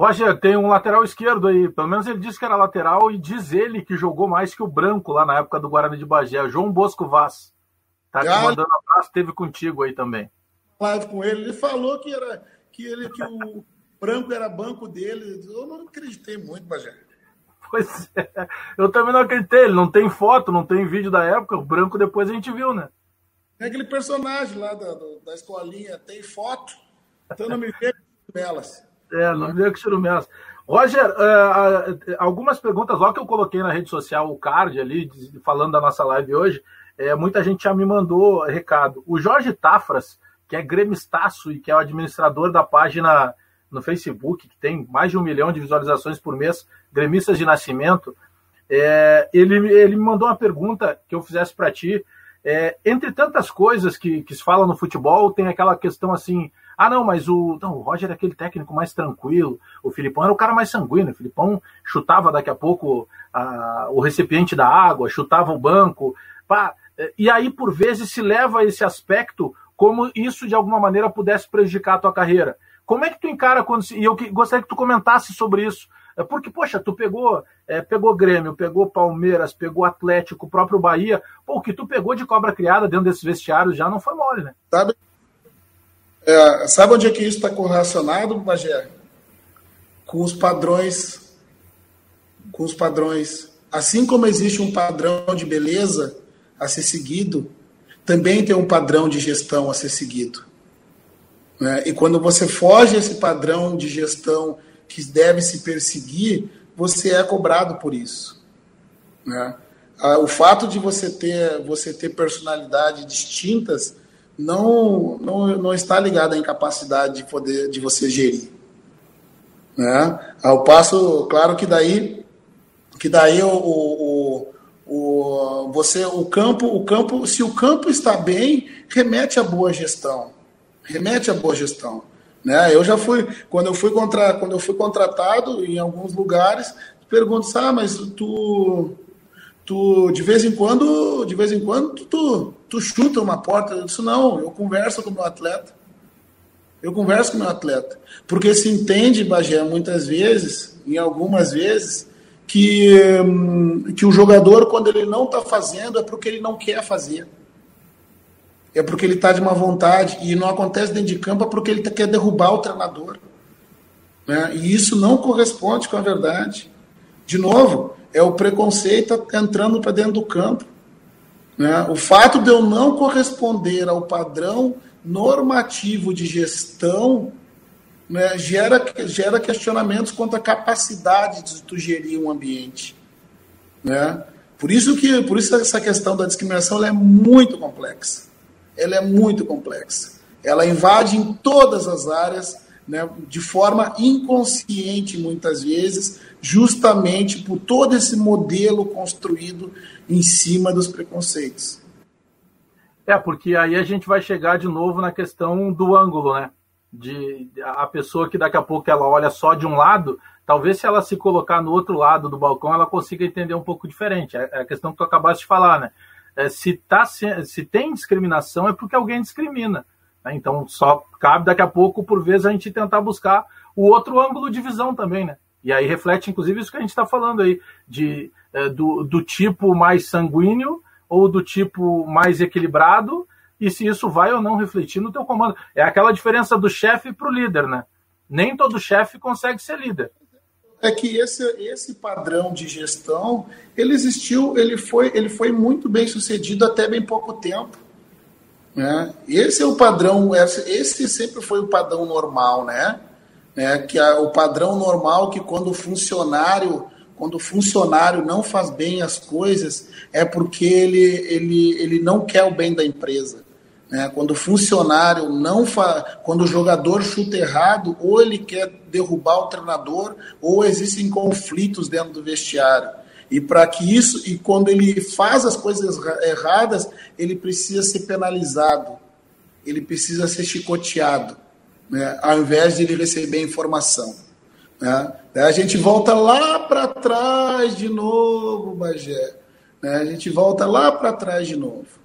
Roger, tem um lateral esquerdo aí. Pelo menos ele disse que era lateral e diz ele que jogou mais que o branco lá na época do Guarani de Bagé. João Bosco Vaz. Tá te mandando abraço, teve contigo aí também. Live com ele, ele falou que era que ele que o branco era banco dele. Eu não acreditei muito, Bagé. Pois é. Eu também não acreditei. Ele não tem foto, não tem vídeo da época. O branco depois a gente viu, né? Tem aquele personagem lá da, da escolinha, tem foto, então não me com Melas. É, não me vê com churumelas. Roger, uh, algumas perguntas, logo que eu coloquei na rede social o card ali, falando da nossa live hoje, é, muita gente já me mandou recado. O Jorge Tafras, que é gremistaço e que é o administrador da página no Facebook, que tem mais de um milhão de visualizações por mês, Gremistas de Nascimento, é, ele, ele me mandou uma pergunta que eu fizesse para ti, é, entre tantas coisas que, que se fala no futebol, tem aquela questão assim: ah, não, mas o, não, o Roger é aquele técnico mais tranquilo, o Filipão era o cara mais sanguíneo, o Filipão chutava daqui a pouco a, o recipiente da água, chutava o banco. Pá, e aí, por vezes, se leva esse aspecto como isso de alguma maneira pudesse prejudicar a tua carreira. Como é que tu encara quando. E eu gostaria que tu comentasse sobre isso. É porque, poxa, tu pegou, é, pegou Grêmio, pegou Palmeiras, pegou Atlético, o próprio Bahia. Pô, o que tu pegou de cobra criada dentro desses vestiários já não foi mole, né? Sabe, é, sabe onde é que isso está correlacionado, Bagé? Com os padrões. Com os padrões. Assim como existe um padrão de beleza a ser seguido, também tem um padrão de gestão a ser seguido. Né? E quando você foge esse padrão de gestão que deve se perseguir, você é cobrado por isso. Né? O fato de você ter, você ter personalidades distintas não, não, não está ligado à incapacidade de poder de você gerir. Né? Ao passo, claro que daí, que daí o, o, o, você, o campo, o campo, se o campo está bem, remete a boa gestão, remete a boa gestão. Né? Eu já fui, quando eu fui, contra, quando eu fui contratado em alguns lugares, pergunto, ah, mas tu, tu de vez em quando, de vez em quando, tu, tu chuta uma porta. Eu disse, não, eu converso com o meu atleta. Eu converso com o meu atleta. Porque se entende, Bagé, muitas vezes, em algumas vezes, que, hum, que o jogador, quando ele não está fazendo, é porque ele não quer fazer é porque ele está de má vontade e não acontece dentro de campo é porque ele quer derrubar o treinador. Né? E isso não corresponde com a verdade. De novo, é o preconceito entrando para dentro do campo. Né? O fato de eu não corresponder ao padrão normativo de gestão né, gera, gera questionamentos quanto à capacidade de tu gerir um ambiente. Né? Por isso que por isso essa questão da discriminação é muito complexa ela é muito complexa. Ela invade em todas as áreas, né, de forma inconsciente, muitas vezes, justamente por todo esse modelo construído em cima dos preconceitos. É, porque aí a gente vai chegar de novo na questão do ângulo, né? De a pessoa que daqui a pouco ela olha só de um lado, talvez se ela se colocar no outro lado do balcão, ela consiga entender um pouco diferente. É, é a questão que tu acabaste de falar, né? É, se, tá, se, se tem discriminação é porque alguém discrimina. Né? Então só cabe daqui a pouco, por vezes, a gente tentar buscar o outro ângulo de visão também, né? E aí reflete, inclusive, isso que a gente está falando aí, de, é, do, do tipo mais sanguíneo ou do tipo mais equilibrado, e se isso vai ou não refletir no teu comando. É aquela diferença do chefe para o líder, né? Nem todo chefe consegue ser líder é que esse, esse padrão de gestão ele existiu, ele foi, ele foi muito bem sucedido até bem pouco tempo. Né? Esse é o padrão, esse sempre foi o padrão normal, né? É, que a, o padrão normal que quando o funcionário quando o funcionário não faz bem as coisas é porque ele, ele, ele não quer o bem da empresa. Né? Quando o funcionário não fa... quando o jogador chuta errado, ou ele quer derrubar o treinador, ou existem conflitos dentro do vestiário. E para que isso, e quando ele faz as coisas erradas, ele precisa ser penalizado, ele precisa ser chicoteado, né? ao invés de ele receber informação. Né? Daí a gente volta lá para trás de novo, Bagé. Né? A gente volta lá para trás de novo.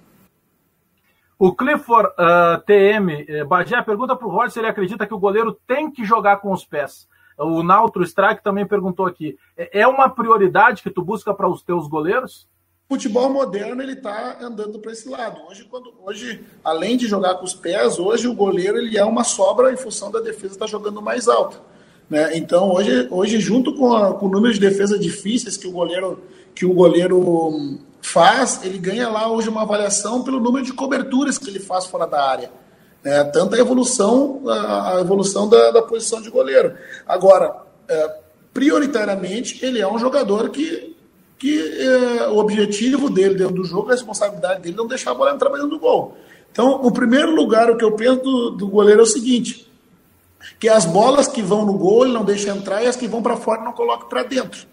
O Clifford uh, TM, eh, Bagé pergunta para o Roger se ele acredita que o goleiro tem que jogar com os pés. O Nautro Strike também perguntou aqui. É, é uma prioridade que tu busca para os teus goleiros? Futebol moderno ele está andando para esse lado. Hoje, quando, hoje, além de jogar com os pés, hoje o goleiro ele é uma sobra em função da defesa estar tá jogando mais alto. Né? Então hoje, hoje junto com, a, com o número de defesas difíceis que o goleiro que o goleiro faz, ele ganha lá hoje uma avaliação pelo número de coberturas que ele faz fora da área. É, tanto a evolução, a, evolução da, da, posição de goleiro. Agora, é, prioritariamente, ele é um jogador que, que é, o objetivo dele dentro do jogo, a responsabilidade dele é não deixar a bola entrar dentro do gol. Então, o primeiro lugar, o que eu penso do, do goleiro é o seguinte: que as bolas que vão no gol ele não deixa entrar e as que vão para fora não coloca para dentro.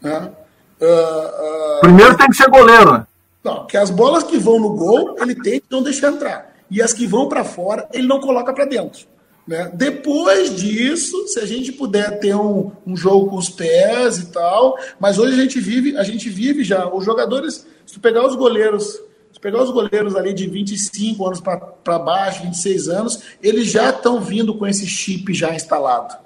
Né? Uh, uh, Primeiro tem que ser goleiro, né? Não, que as bolas que vão no gol, ele tem que não deixar entrar. E as que vão para fora, ele não coloca para dentro. Né? Depois disso, se a gente puder ter um, um, jogo com os pés e tal, mas hoje a gente vive, a gente vive já, os jogadores, se tu pegar os goleiros, se pegar os goleiros ali de 25 anos para baixo, 26 anos, eles já estão vindo com esse chip já instalado.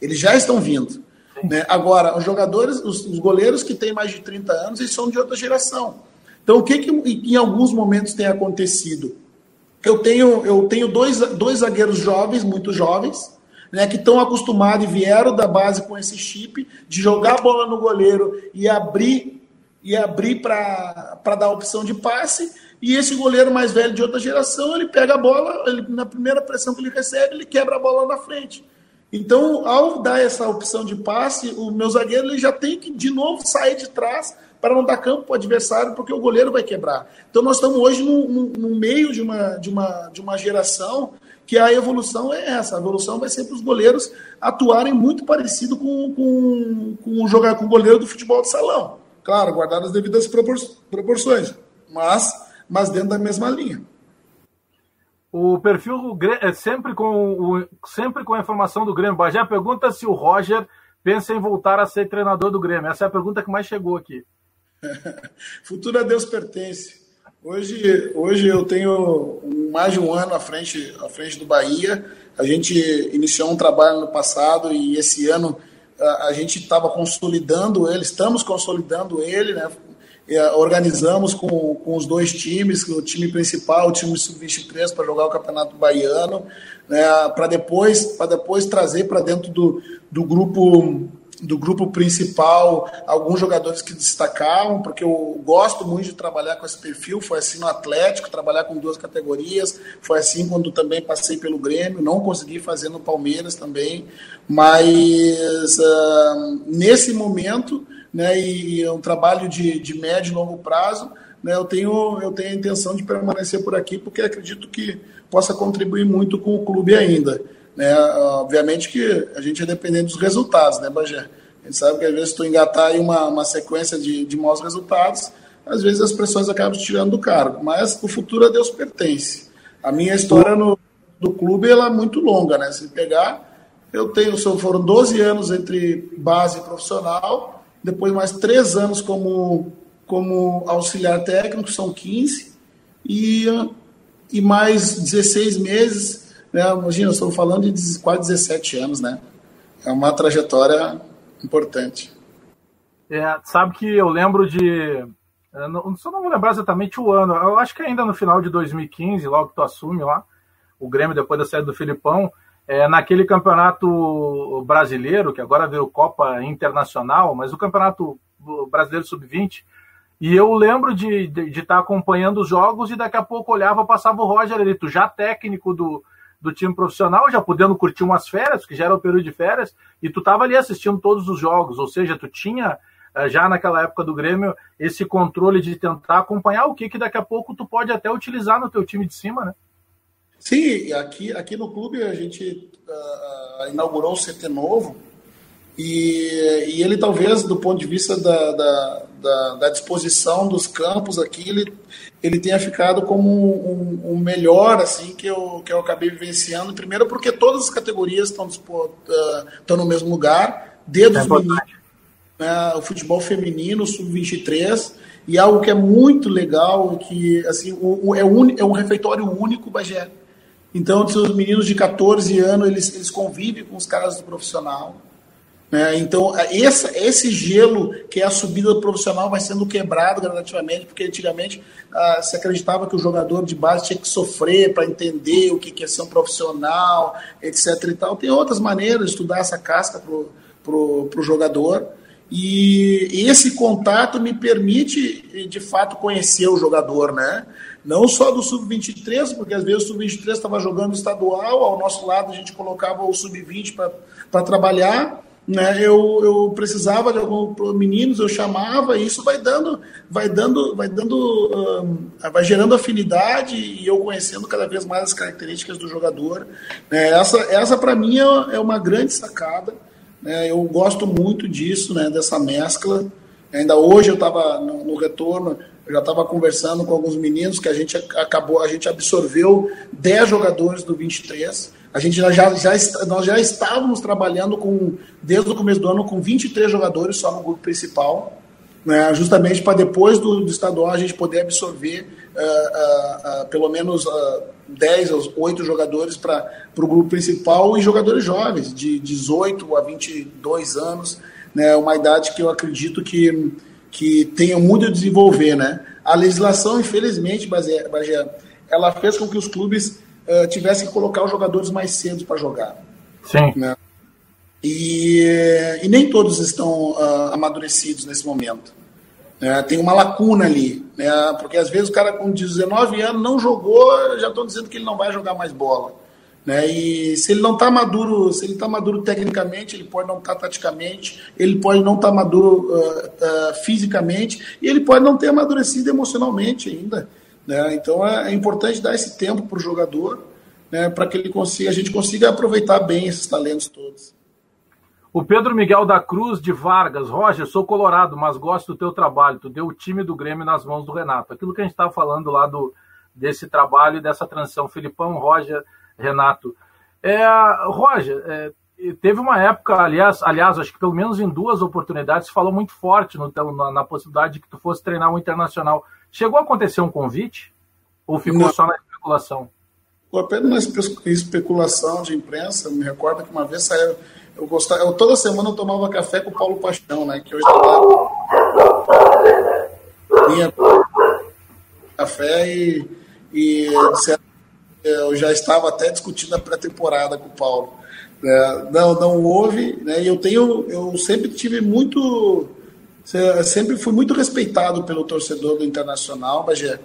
Eles já estão vindo. Né? Agora, os jogadores, os, os, goleiros que têm mais de 30 anos, eles são de outra geração. Então, o que, que em alguns momentos tem acontecido? Eu tenho, eu tenho dois, dois zagueiros jovens, muito jovens, né, que estão acostumados e vieram da base com esse chip de jogar a bola no goleiro e abrir e abrir para dar opção de passe. E esse goleiro mais velho de outra geração, ele pega a bola, ele, na primeira pressão que ele recebe, ele quebra a bola na frente. Então, ao dar essa opção de passe, o meu zagueiro ele já tem que, de novo, sair de trás para não dar campo para o adversário, porque o goleiro vai quebrar. Então, nós estamos hoje no, no, no, meio de uma, de, uma, de uma geração que a evolução é essa. A evolução vai ser para os goleiros atuarem muito parecido com, com, com, o jogar com o goleiro do futebol de salão. Claro, guardadas as devidas proporções, mas, mas dentro da mesma linha. O perfil é sempre com, o, sempre com a informação do Grêmio. Bagé pergunta se o Roger pensa em voltar a ser treinador do Grêmio. Essa é a pergunta que mais chegou aqui. Futuro a Deus pertence. Hoje, hoje eu tenho mais de um ano à frente, à frente do Bahia. A gente iniciou um trabalho no passado e esse ano a, a gente estava consolidando ele, estamos consolidando ele, né? Organizamos com, com os dois times, o time principal, o time sub-23 para jogar o Campeonato Baiano, né, para depois, depois trazer para dentro do, do grupo do grupo principal alguns jogadores que destacavam, porque eu gosto muito de trabalhar com esse perfil, foi assim no Atlético, trabalhar com duas categorias, foi assim quando também passei pelo Grêmio, não consegui fazer no Palmeiras também, mas uh, nesse momento né, e é um trabalho de, de médio e longo prazo, né, eu, tenho, eu tenho a intenção de permanecer por aqui, porque acredito que possa contribuir muito com o clube ainda. Né? Obviamente que a gente é dependente dos resultados, né, Bagé? A gente sabe que às vezes tu engatar aí uma, uma sequência de, de maus resultados, às vezes as pressões acabam te tirando do cargo, mas o futuro a Deus pertence. A minha história no, do clube ela é muito longa, né? Se pegar, eu tenho, foram 12 anos entre base e profissional, depois mais três anos como, como auxiliar técnico, são 15, e, e mais 16 meses, né? imagina, eu estou falando de quase 17 anos, né? É uma trajetória importante. É, sabe que eu lembro de. Não, só não vou lembrar exatamente o ano. Eu acho que ainda no final de 2015, logo que tu assume lá, o Grêmio, depois da saída do Filipão, é, naquele campeonato brasileiro, que agora virou Copa Internacional, mas o campeonato brasileiro sub-20, e eu lembro de estar de, de tá acompanhando os jogos e daqui a pouco olhava, passava o Roger Elito, já técnico do, do time profissional, já podendo curtir umas férias, que já era o período de férias, e tu estava ali assistindo todos os jogos, ou seja, tu tinha eh, já naquela época do Grêmio esse controle de tentar acompanhar o que que daqui a pouco tu pode até utilizar no teu time de cima, né? Sim, aqui, aqui no clube a gente uh, inaugurou um CT novo e, e, ele talvez, do ponto de vista da, da, da, da disposição dos campos aqui, ele, ele tenha ficado como o um, um, melhor assim que eu, que eu acabei vivenciando. Primeiro porque todas as categorias estão, uh, estão no mesmo lugar, desde os meninos, né, o futebol feminino, sub-23, e algo que é muito legal, que assim, o, o, é, un, é um refeitório único, Bagé. Então, os meninos de 14 anos, eles, eles convivem com os caras do profissional. Né? Então, essa, esse gelo que é a subida do profissional vai sendo quebrado gradativamente, porque antigamente ah, se acreditava que o jogador de base tinha que sofrer para entender o que, que é ser um profissional, etc. E tal. Tem outras maneiras de estudar essa casca para o jogador. E esse contato me permite, de fato, conhecer o jogador, né? Não só do sub-23, porque às vezes o sub-23 estava jogando estadual, ao nosso lado a gente colocava o sub-20 para trabalhar, né? Eu, eu precisava de alguns meninos, eu chamava, e isso vai dando, vai dando, vai dando, um, vai gerando afinidade e eu conhecendo cada vez mais as características do jogador. Né? Essa, essa para mim é, é uma grande sacada. Né? Eu gosto muito disso, né? dessa mescla. Ainda hoje eu estava no, no, retorno, eu já estava conversando com alguns meninos que a gente acabou, a gente absorveu 10 jogadores do 23. A gente já, já, já, nós já estávamos trabalhando com, desde o começo do ano, com 23 jogadores só no grupo principal, né, justamente para depois do, do, estadual a gente poder absorver uh, uh, uh, pelo menos 10 ou 8 jogadores para o grupo principal e jogadores jovens, de 18 a 22 anos, né, uma idade que eu acredito que, que tenha muito a desenvolver. Né? A legislação, infelizmente, Bagé, ela fez com que os clubes uh, tivessem que colocar os jogadores mais cedo para jogar. Sim. Né? E, e, nem todos estão uh, amadurecidos nesse momento. Né? Tem uma lacuna ali, né? porque às vezes o cara com 19 anos não jogou, já estão dizendo que ele não vai jogar mais bola. Né? E se ele não está maduro, se ele está maduro tecnicamente, ele pode não estar tá taticamente, ele pode não estar tá maduro uh, uh, fisicamente, e ele pode não ter amadurecido emocionalmente ainda. Né? Então é, é importante dar esse tempo para o jogador. né, para que ele consiga, a gente consiga aproveitar bem esses talentos todos. O Pedro Miguel da Cruz de Vargas, Roger, sou colorado, mas gosto do teu trabalho. Tu deu o time do Grêmio nas mãos do Renato. Aquilo que a gente estava falando lá do, desse trabalho e dessa transição. Filipão, Roger, Renato. É, Roger, é, teve uma época, aliás, aliás, acho que pelo menos em duas oportunidades, falou muito forte no, na, na, possibilidade de que tu fosse treinar um internacional. Chegou a acontecer um convite? Ou ficou Não. só na especulação? Ficou apenas na especulação de imprensa. Me recordo que uma vez saiu eu gostava, eu, toda semana eu tomava café com o Paulo Paixão, né? Que hoje tá Vinha café e, e eu já estava até discutindo a pré-temporada com o Paulo. É, não, não houve, né? E eu tenho, eu sempre tive muito, sempre fui muito respeitado pelo torcedor do Internacional, Bagé.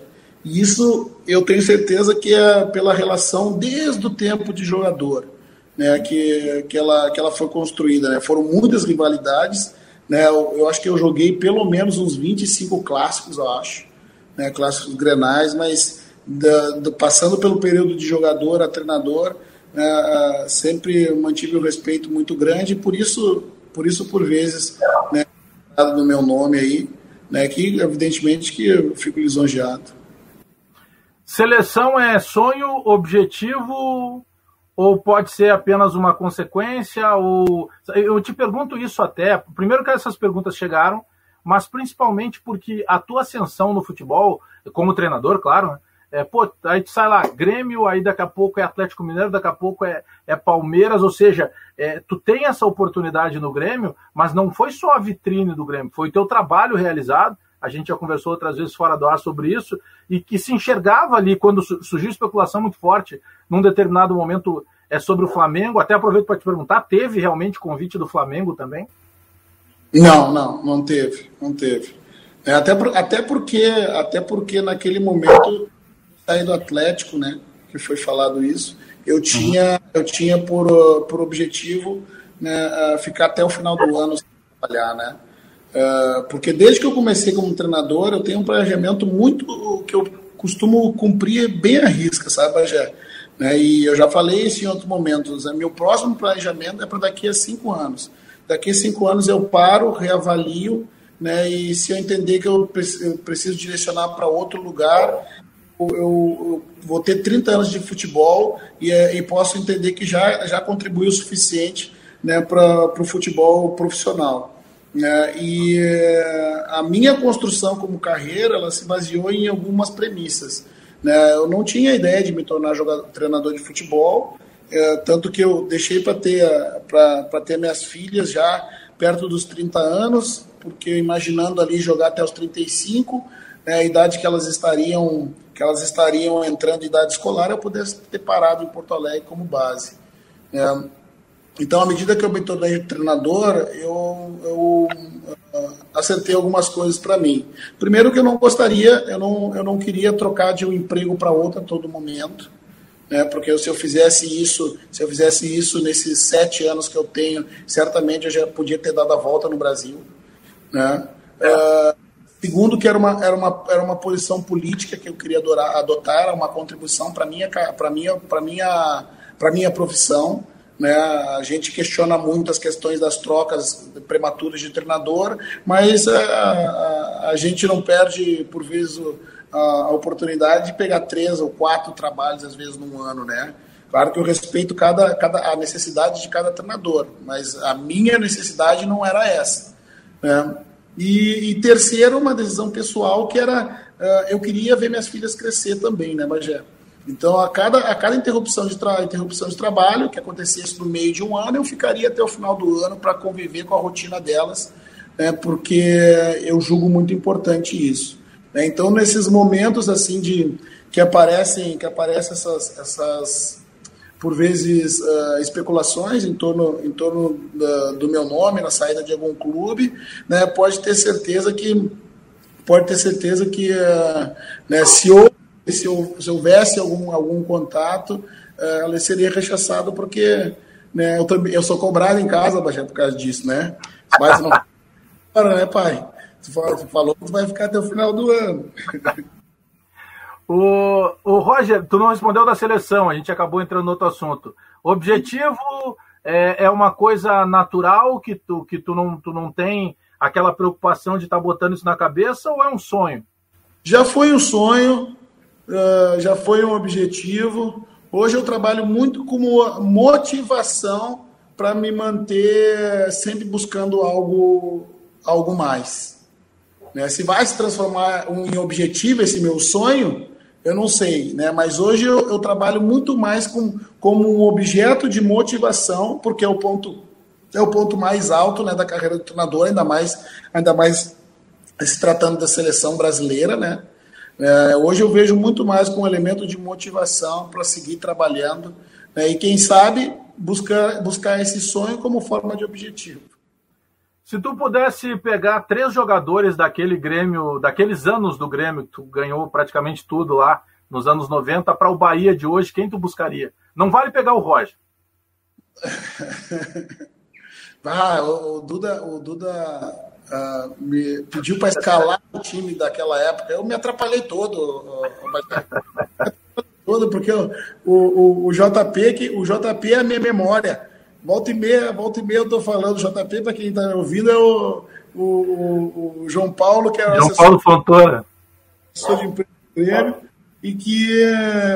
E isso eu tenho certeza que é pela relação desde o tempo de jogador né, que, que, ela, que ela foi construída. Né? Foram muitas rivalidades. Né? Eu, eu, acho que eu joguei pelo menos uns 25 clássicos, eu acho, né? clássicos grenais, mas da, do, passando pelo período de jogador a treinador, né, sempre mantive um respeito muito grande, por isso, por isso por vezes, né, no meu nome aí, né, que evidentemente que eu fico lisonjeado. Seleção é sonho, objetivo ou pode ser apenas uma consequência? Ou eu te pergunto isso até, primeiro que essas perguntas chegaram, mas principalmente porque a tua ascensão no futebol, como treinador, claro, né? É, pô, aí tu sai lá, Grêmio, aí daqui a pouco é Atlético Mineiro, daqui a pouco é, é Palmeiras, ou seja, é, tu tem essa oportunidade no Grêmio, mas não foi só a vitrine do Grêmio, foi o teu trabalho realizado, a gente já conversou outras vezes fora do ar sobre isso, e que se enxergava ali, quando surgiu especulação muito forte, num determinado momento, é sobre o Flamengo. Até aproveito para te perguntar: teve realmente convite do Flamengo também? Não, não, não teve, não teve. É, até, por, até, porque, até porque naquele momento, saí do Atlético, né, que foi falado isso, eu tinha, uhum. eu tinha por, por objetivo né, ficar até o final do ano sem trabalhar, né? Uh, porque desde que eu comecei como treinador, eu tenho um planejamento muito que eu costumo cumprir bem a risca, sabe, Bagé? Né? E eu já falei isso em outros momentos. Né? Meu próximo planejamento é para daqui a cinco anos. Daqui a cinco anos eu paro, reavalio, né? e se eu entender que eu preciso direcionar para outro lugar, eu, eu, vou ter 30 anos de futebol e, e posso entender que já, já contribuiu o suficiente né, para o futebol profissional. Né? E eh, a minha construção como carreira ela se baseou em algumas premissas. Né? Eu não tinha ideia de me tornar jogador, treinador de futebol, é, tanto que eu deixei para ter, ter minhas filhas já perto dos 30 anos, porque imaginando ali jogar até os 35, né, a idade que elas estariam que elas estariam entrando em idade escolar, eu pudesse ter parado em Porto Alegre como base. É, então, à medida que eu me tornei treinador, eu, eu acertei algumas coisas para mim. Primeiro que eu não gostaria, eu não, eu não queria trocar de um emprego para outro a todo momento, né? Porque se eu fizesse isso, se eu fizesse isso nesses sete anos que eu tenho, certamente eu já podia ter dado a volta no Brasil, né? Uh, segundo que era uma, era uma, era uma posição política que eu queria adorar, adotar, uma contribuição para minha, para minha, para minha, para minha profissão né? A gente questiona muito as questões das trocas prematuras de treinador, mas a, a, a gente não perde, por vezes, a, a, oportunidade de pegar três ou quatro trabalhos, às vezes, num ano. Né? Claro que eu respeito cada, cada, a necessidade de cada treinador, mas a minha necessidade não era essa. Né? E, e terceiro, uma decisão pessoal que era, uh, eu queria ver minhas filhas crescer também, né, Bagé? Então, a cada, a cada interrupção, de interrupção de trabalho que acontecesse no meio de um ano, eu ficaria até o final do ano para conviver com a rotina delas, né, porque eu julgo muito importante isso. Né? Então, nesses momentos assim de que aparecem, que aparecem essas, essas por vezes, uh, especulações em torno, em torno da, do meu nome na saída de algum clube, né, pode ter certeza que pode ter certeza que uh, né, se houve se, se houvesse algum, algum contato, eh, ela seria rechaçada porque né, eu, também, eu sou cobrado em casa, Bajé, por causa disso, né? Mas não. Para, né, pai? Tu falou, que tu vai ficar até o final do ano. O, o Roger, tu não respondeu da seleção, a gente acabou entrando no outro assunto. Objetivo é, é uma coisa natural que tu, que tu, não, tu não tem aquela preocupação de estar tá botando isso na cabeça ou é um sonho? Já foi um sonho, uh, já foi um objetivo. Hoje eu trabalho muito como motivação para me manter sempre buscando algo, algo mais. Né? Se vai se transformar em objetivo esse meu sonho, eu não sei, né? Mas hoje eu, eu trabalho muito mais com, como um objeto de motivação, porque é o ponto é o ponto mais alto né, da carreira do treinador, ainda mais, ainda mais se tratando da seleção brasileira, né? É, hoje eu vejo muito mais com um elemento de motivação para seguir trabalhando né, e quem sabe buscar, buscar esse sonho como forma de objetivo. Se tu pudesse pegar três jogadores daquele Grêmio, daqueles anos do Grêmio, que tu ganhou praticamente tudo lá nos anos 90, para o Bahia de hoje, quem tu buscaria? Não vale pegar o Roger. ah, o, o, Duda, o Duda uh, me pediu para escalar o time daquela época. Eu me atrapalhei todo, uh, todo porque o, o, o, JP, que, o JP é a minha memória. Volta e meia, volta e meia eu estou falando, JP, para quem está ouvindo, é o, o, o, João Paulo, que é João Paulo Fontoura. Sou de emprego e que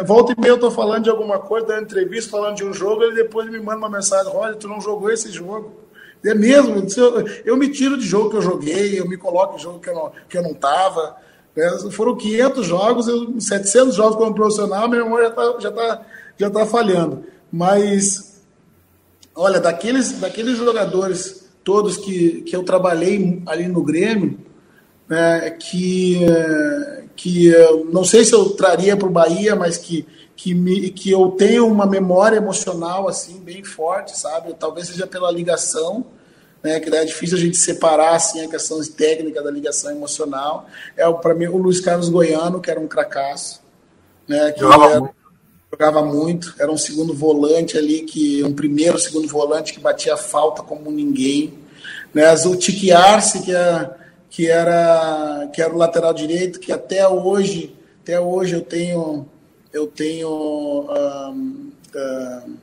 volta e meia eu estou falando de alguma coisa, dando entrevista, falando de um jogo, ele depois me manda uma mensagem, olha, tu não jogou esse jogo. É mesmo, eu, eu me tiro de jogo que eu joguei, eu me coloco em jogo que eu não, que eu não tava. Né? Foram 500 jogos, eu, 700 jogos como profissional, minha memória já está já tá, já tá falhando. Mas Olha, daqueles, daqueles jogadores todos que, que eu trabalhei ali no Grêmio, né, que, que não sei se eu traria para o Bahia, mas que, que, me, que eu tenho uma memória emocional assim bem forte, sabe? Talvez seja pela ligação, né, que é difícil a gente separar assim a questão técnica da ligação emocional. É para mim o Luiz Carlos Goiano, que era um cracaço, né, que era, jogava muito, era um segundo volante ali, que um primeiro segundo volante que batia falta como ninguém. Né? O Tiki Arce, que, é, que, era, que era o lateral direito, que até hoje, até hoje eu tenho, eu tenho, um, um,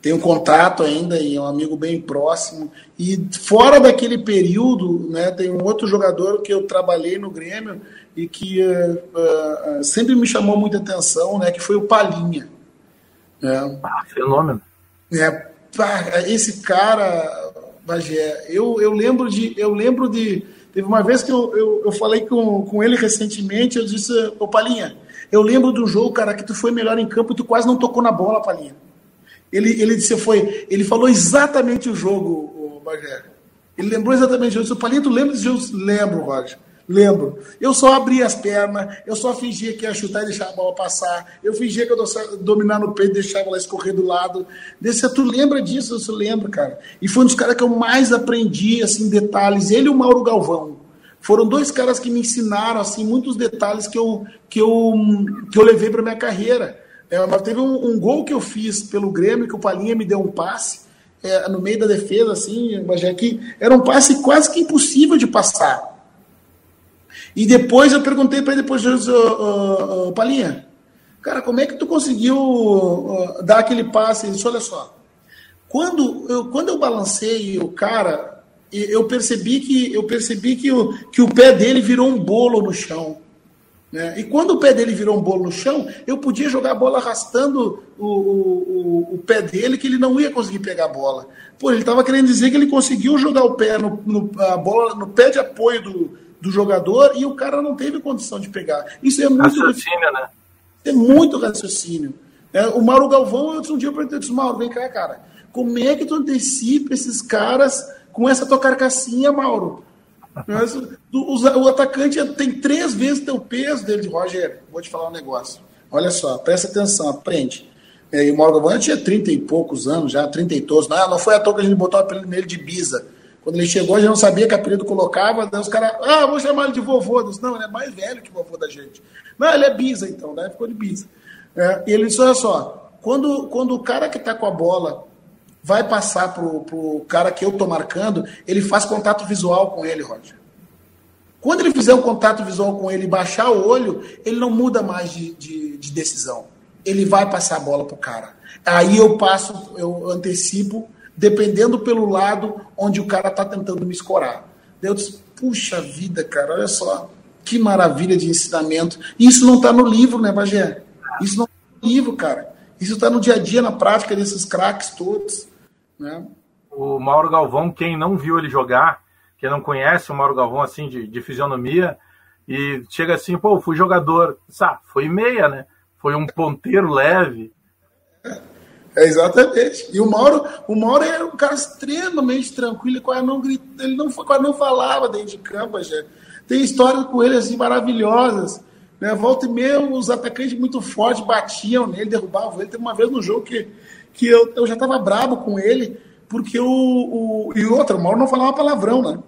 tenho contato ainda e é um amigo bem próximo. E fora daquele período, né, tem um outro jogador que eu trabalhei no Grêmio, e que uh, uh, sempre me chamou muita atenção, né, que foi o Palinha. É. Ah, fenômeno. É, esse cara, Bagé, eu, eu lembro de. Eu lembro de. Teve uma vez que eu, eu, eu falei com, com ele recentemente, eu disse, ô Palinha, eu lembro do jogo, cara, que tu foi melhor em campo e tu quase não tocou na bola, Palinha. Ele, ele disse, foi. Ele falou exatamente o jogo, o Bagé. Ele lembrou exatamente o jogo. Palinha, tu lembra desse jogo? Lembro, Roger. Lembro. Eu só abria as pernas, eu só fingia que ia chutar e deixar a bola passar. Eu fingia que eu dominar no peito e deixava ela escorrer do lado. Desse, tu lembra disso? Eu lembro, cara. E foi um dos caras que eu mais aprendi, assim, detalhes. Ele e o Mauro Galvão. Foram dois caras que me ensinaram, assim, muitos detalhes que eu, que eu, que eu levei para minha carreira. É, mas teve um, um, gol que eu fiz pelo Grêmio, que o Palinha me deu um passe, é, no meio da defesa, assim, mas é que era um passe quase que impossível de passar. E depois eu perguntei para ele depois, uh, uh, Palinha, cara, como é que tu conseguiu dar aquele passe? Ele disse, olha só, quando eu, quando eu balancei o cara, eu percebi que eu percebi que o, que o pé dele virou um bolo no chão. Né? E quando o pé dele virou um bolo no chão, eu podia jogar a bola arrastando o, o, o pé dele, que ele não ia conseguir pegar a bola. Pô, ele estava querendo dizer que ele conseguiu jogar o pé no, no, a bola no pé de apoio do, do jogador e o cara não teve condição de pegar. Isso é muito raciocínio, né? É muito raciocínio. É, o Mauro Galvão, eu um dia eu perguntei, disse, Mauro, vem cá, cara, como é que tu antecipa esses caras com essa tua carcassinha, Mauro? o, o, atacante tem três vezes teu peso dele, Roger. Vou te falar um negócio. Olha só, presta atenção, aprende. É, o Mauro Galvão tinha 30 e poucos anos, já 30 e todos. Não, não foi à toa que a gente botou o apelido nele de Bisa. Quando ele chegou, a gente não sabia que apelido colocava, daí os caras, ah, vou chamar ele de vovô. Disse, não, ele é mais velho que o vovô da gente. Não, ele é bisa, então, daí ficou de bisa. É, e ele disse, olha só, quando, quando o cara que está com a bola vai passar pro, pro cara que eu tô marcando, ele faz contato visual com ele, Roger. Quando ele fizer um contato visual com ele e baixar o olho, ele não muda mais de, de, de decisão. Ele vai passar a bola pro cara. Aí eu passo, eu antecipo, dependendo pelo lado onde o cara tá tentando me escorar. Eu disse, puxa vida, cara, olha só. Que maravilha de ensinamento. Isso não está no livro, né, Bagé? Isso não está no livro, cara. Isso está no dia a dia, na prática desses craques todos. Né? O Mauro Galvão, quem não viu ele jogar, quem não conhece o Mauro Galvão assim de, de fisionomia, e chega assim, pô, fui jogador. Ah, foi meia, né? Foi um ponteiro leve. É, exatamente. E o Mauro, o Mauro é um cara extremamente tranquilo, quase não grita, ele não, quase não falava dentro de campo, gente. Tem histórias com ele assim maravilhosas. Né? Volta e meia, os atacantes muito fortes batiam nele, derrubavam ele. Teve uma vez no jogo que, que eu, eu já estava brabo com ele, porque o, o. E outra, o Mauro não falava palavrão, né?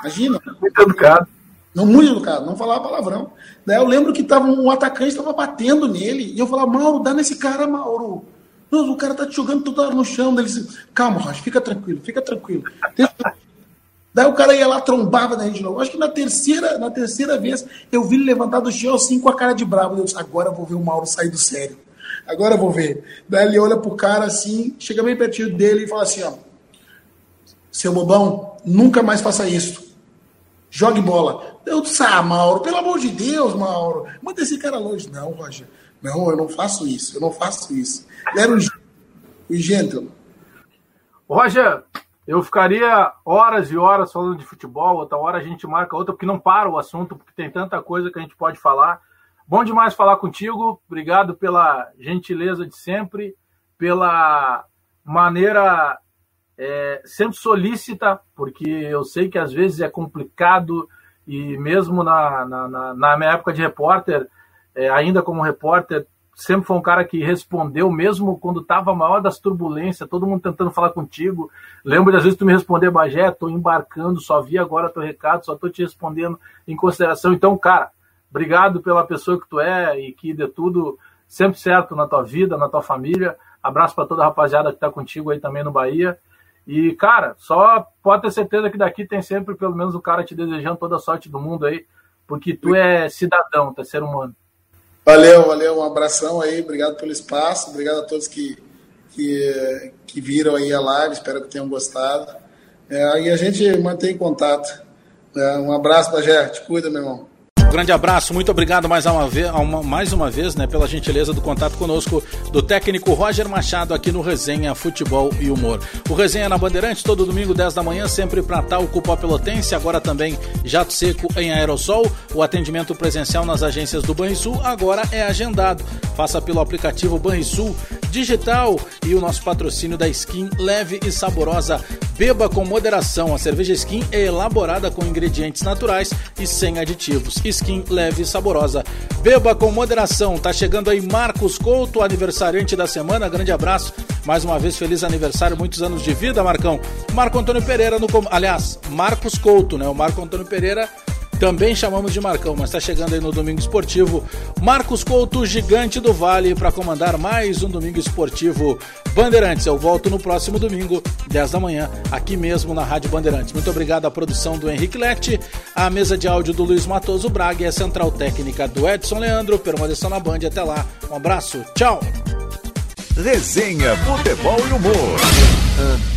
Imagina. Muito educado. Não, muito educado, não falava palavrão. Daí eu lembro que tava, um atacante estava batendo nele, e eu falava, Mauro, dá nesse cara, Mauro. Não, o cara tá te jogando toda no chão. Daí ele disse, calma, Rocha, fica tranquilo, fica tranquilo. Daí o cara ia lá, trombava na gente de novo. Acho que na terceira, na terceira vez eu vi ele levantar do chão assim com a cara de bravo. Eu disse, agora eu vou ver o Mauro sair do sério. Agora eu vou ver. Daí ele olha pro cara assim, chega bem pertinho dele e fala assim, ó. Seu bobão, nunca mais faça isso. Jogue bola. Eu disse, ah, Mauro, pelo amor de Deus, Mauro. Manda esse cara longe. Não, Roger. Não, eu não faço isso. Eu não faço isso. Ele era um, um. Roger, eu ficaria horas e horas falando de futebol, outra hora a gente marca outra, porque não para o assunto, porque tem tanta coisa que a gente pode falar. Bom demais falar contigo, obrigado pela gentileza de sempre, pela maneira é, sempre solícita, porque eu sei que às vezes é complicado e mesmo na, na, na minha época de repórter, é, ainda como repórter, sempre foi um cara que respondeu, mesmo quando estava maior das turbulências, todo mundo tentando falar contigo. Lembro das vezes tu me responder, Bagé, estou embarcando, só vi agora teu recado, só estou te respondendo em consideração. Então, cara, obrigado pela pessoa que tu é e que dê tudo sempre certo na tua vida, na tua família. Abraço para toda a rapaziada que está contigo aí também no Bahia. E, cara, só pode ter certeza que daqui tem sempre pelo menos o cara te desejando toda a sorte do mundo aí, porque tu é cidadão, tu é ser humano. Valeu, valeu, um abração aí, obrigado pelo espaço, obrigado a todos que, que, que viram aí a live, espero que tenham gostado. É, e a gente mantém contato. É, um abraço, Bagé, te cuida, meu irmão grande abraço, muito obrigado mais uma vez, mais uma vez né, pela gentileza do contato conosco do técnico Roger Machado aqui no Resenha Futebol e Humor. O Resenha na Bandeirantes, todo domingo, 10 da manhã, sempre para tal Cupó Pelotense, agora também Jato Seco em Aerossol. O atendimento presencial nas agências do Banrisul agora é agendado. Faça pelo aplicativo Banrisul Digital e o nosso patrocínio da Skin leve e saborosa. Beba com moderação. A cerveja Skin é elaborada com ingredientes naturais e sem aditivos. Skin leve e saborosa. Beba com moderação. Tá chegando aí Marcos Couto, aniversariante da semana. Grande abraço. Mais uma vez, feliz aniversário, muitos anos de vida, Marcão. Marco Antônio Pereira no. Aliás, Marcos Couto, né? O Marco Antônio Pereira também chamamos de Marcão, mas está chegando aí no Domingo Esportivo. Marcos Couto, gigante do Vale, para comandar mais um Domingo Esportivo Bandeirantes. Eu volto no próximo domingo, 10 da manhã, aqui mesmo na Rádio Bandeirantes. Muito obrigado à produção do Henrique Lete, à mesa de áudio do Luiz Matoso Braga e a central técnica do Edson Leandro. Permaneçam na Band. Até lá. Um abraço. Tchau. Resenha, futebol e humor.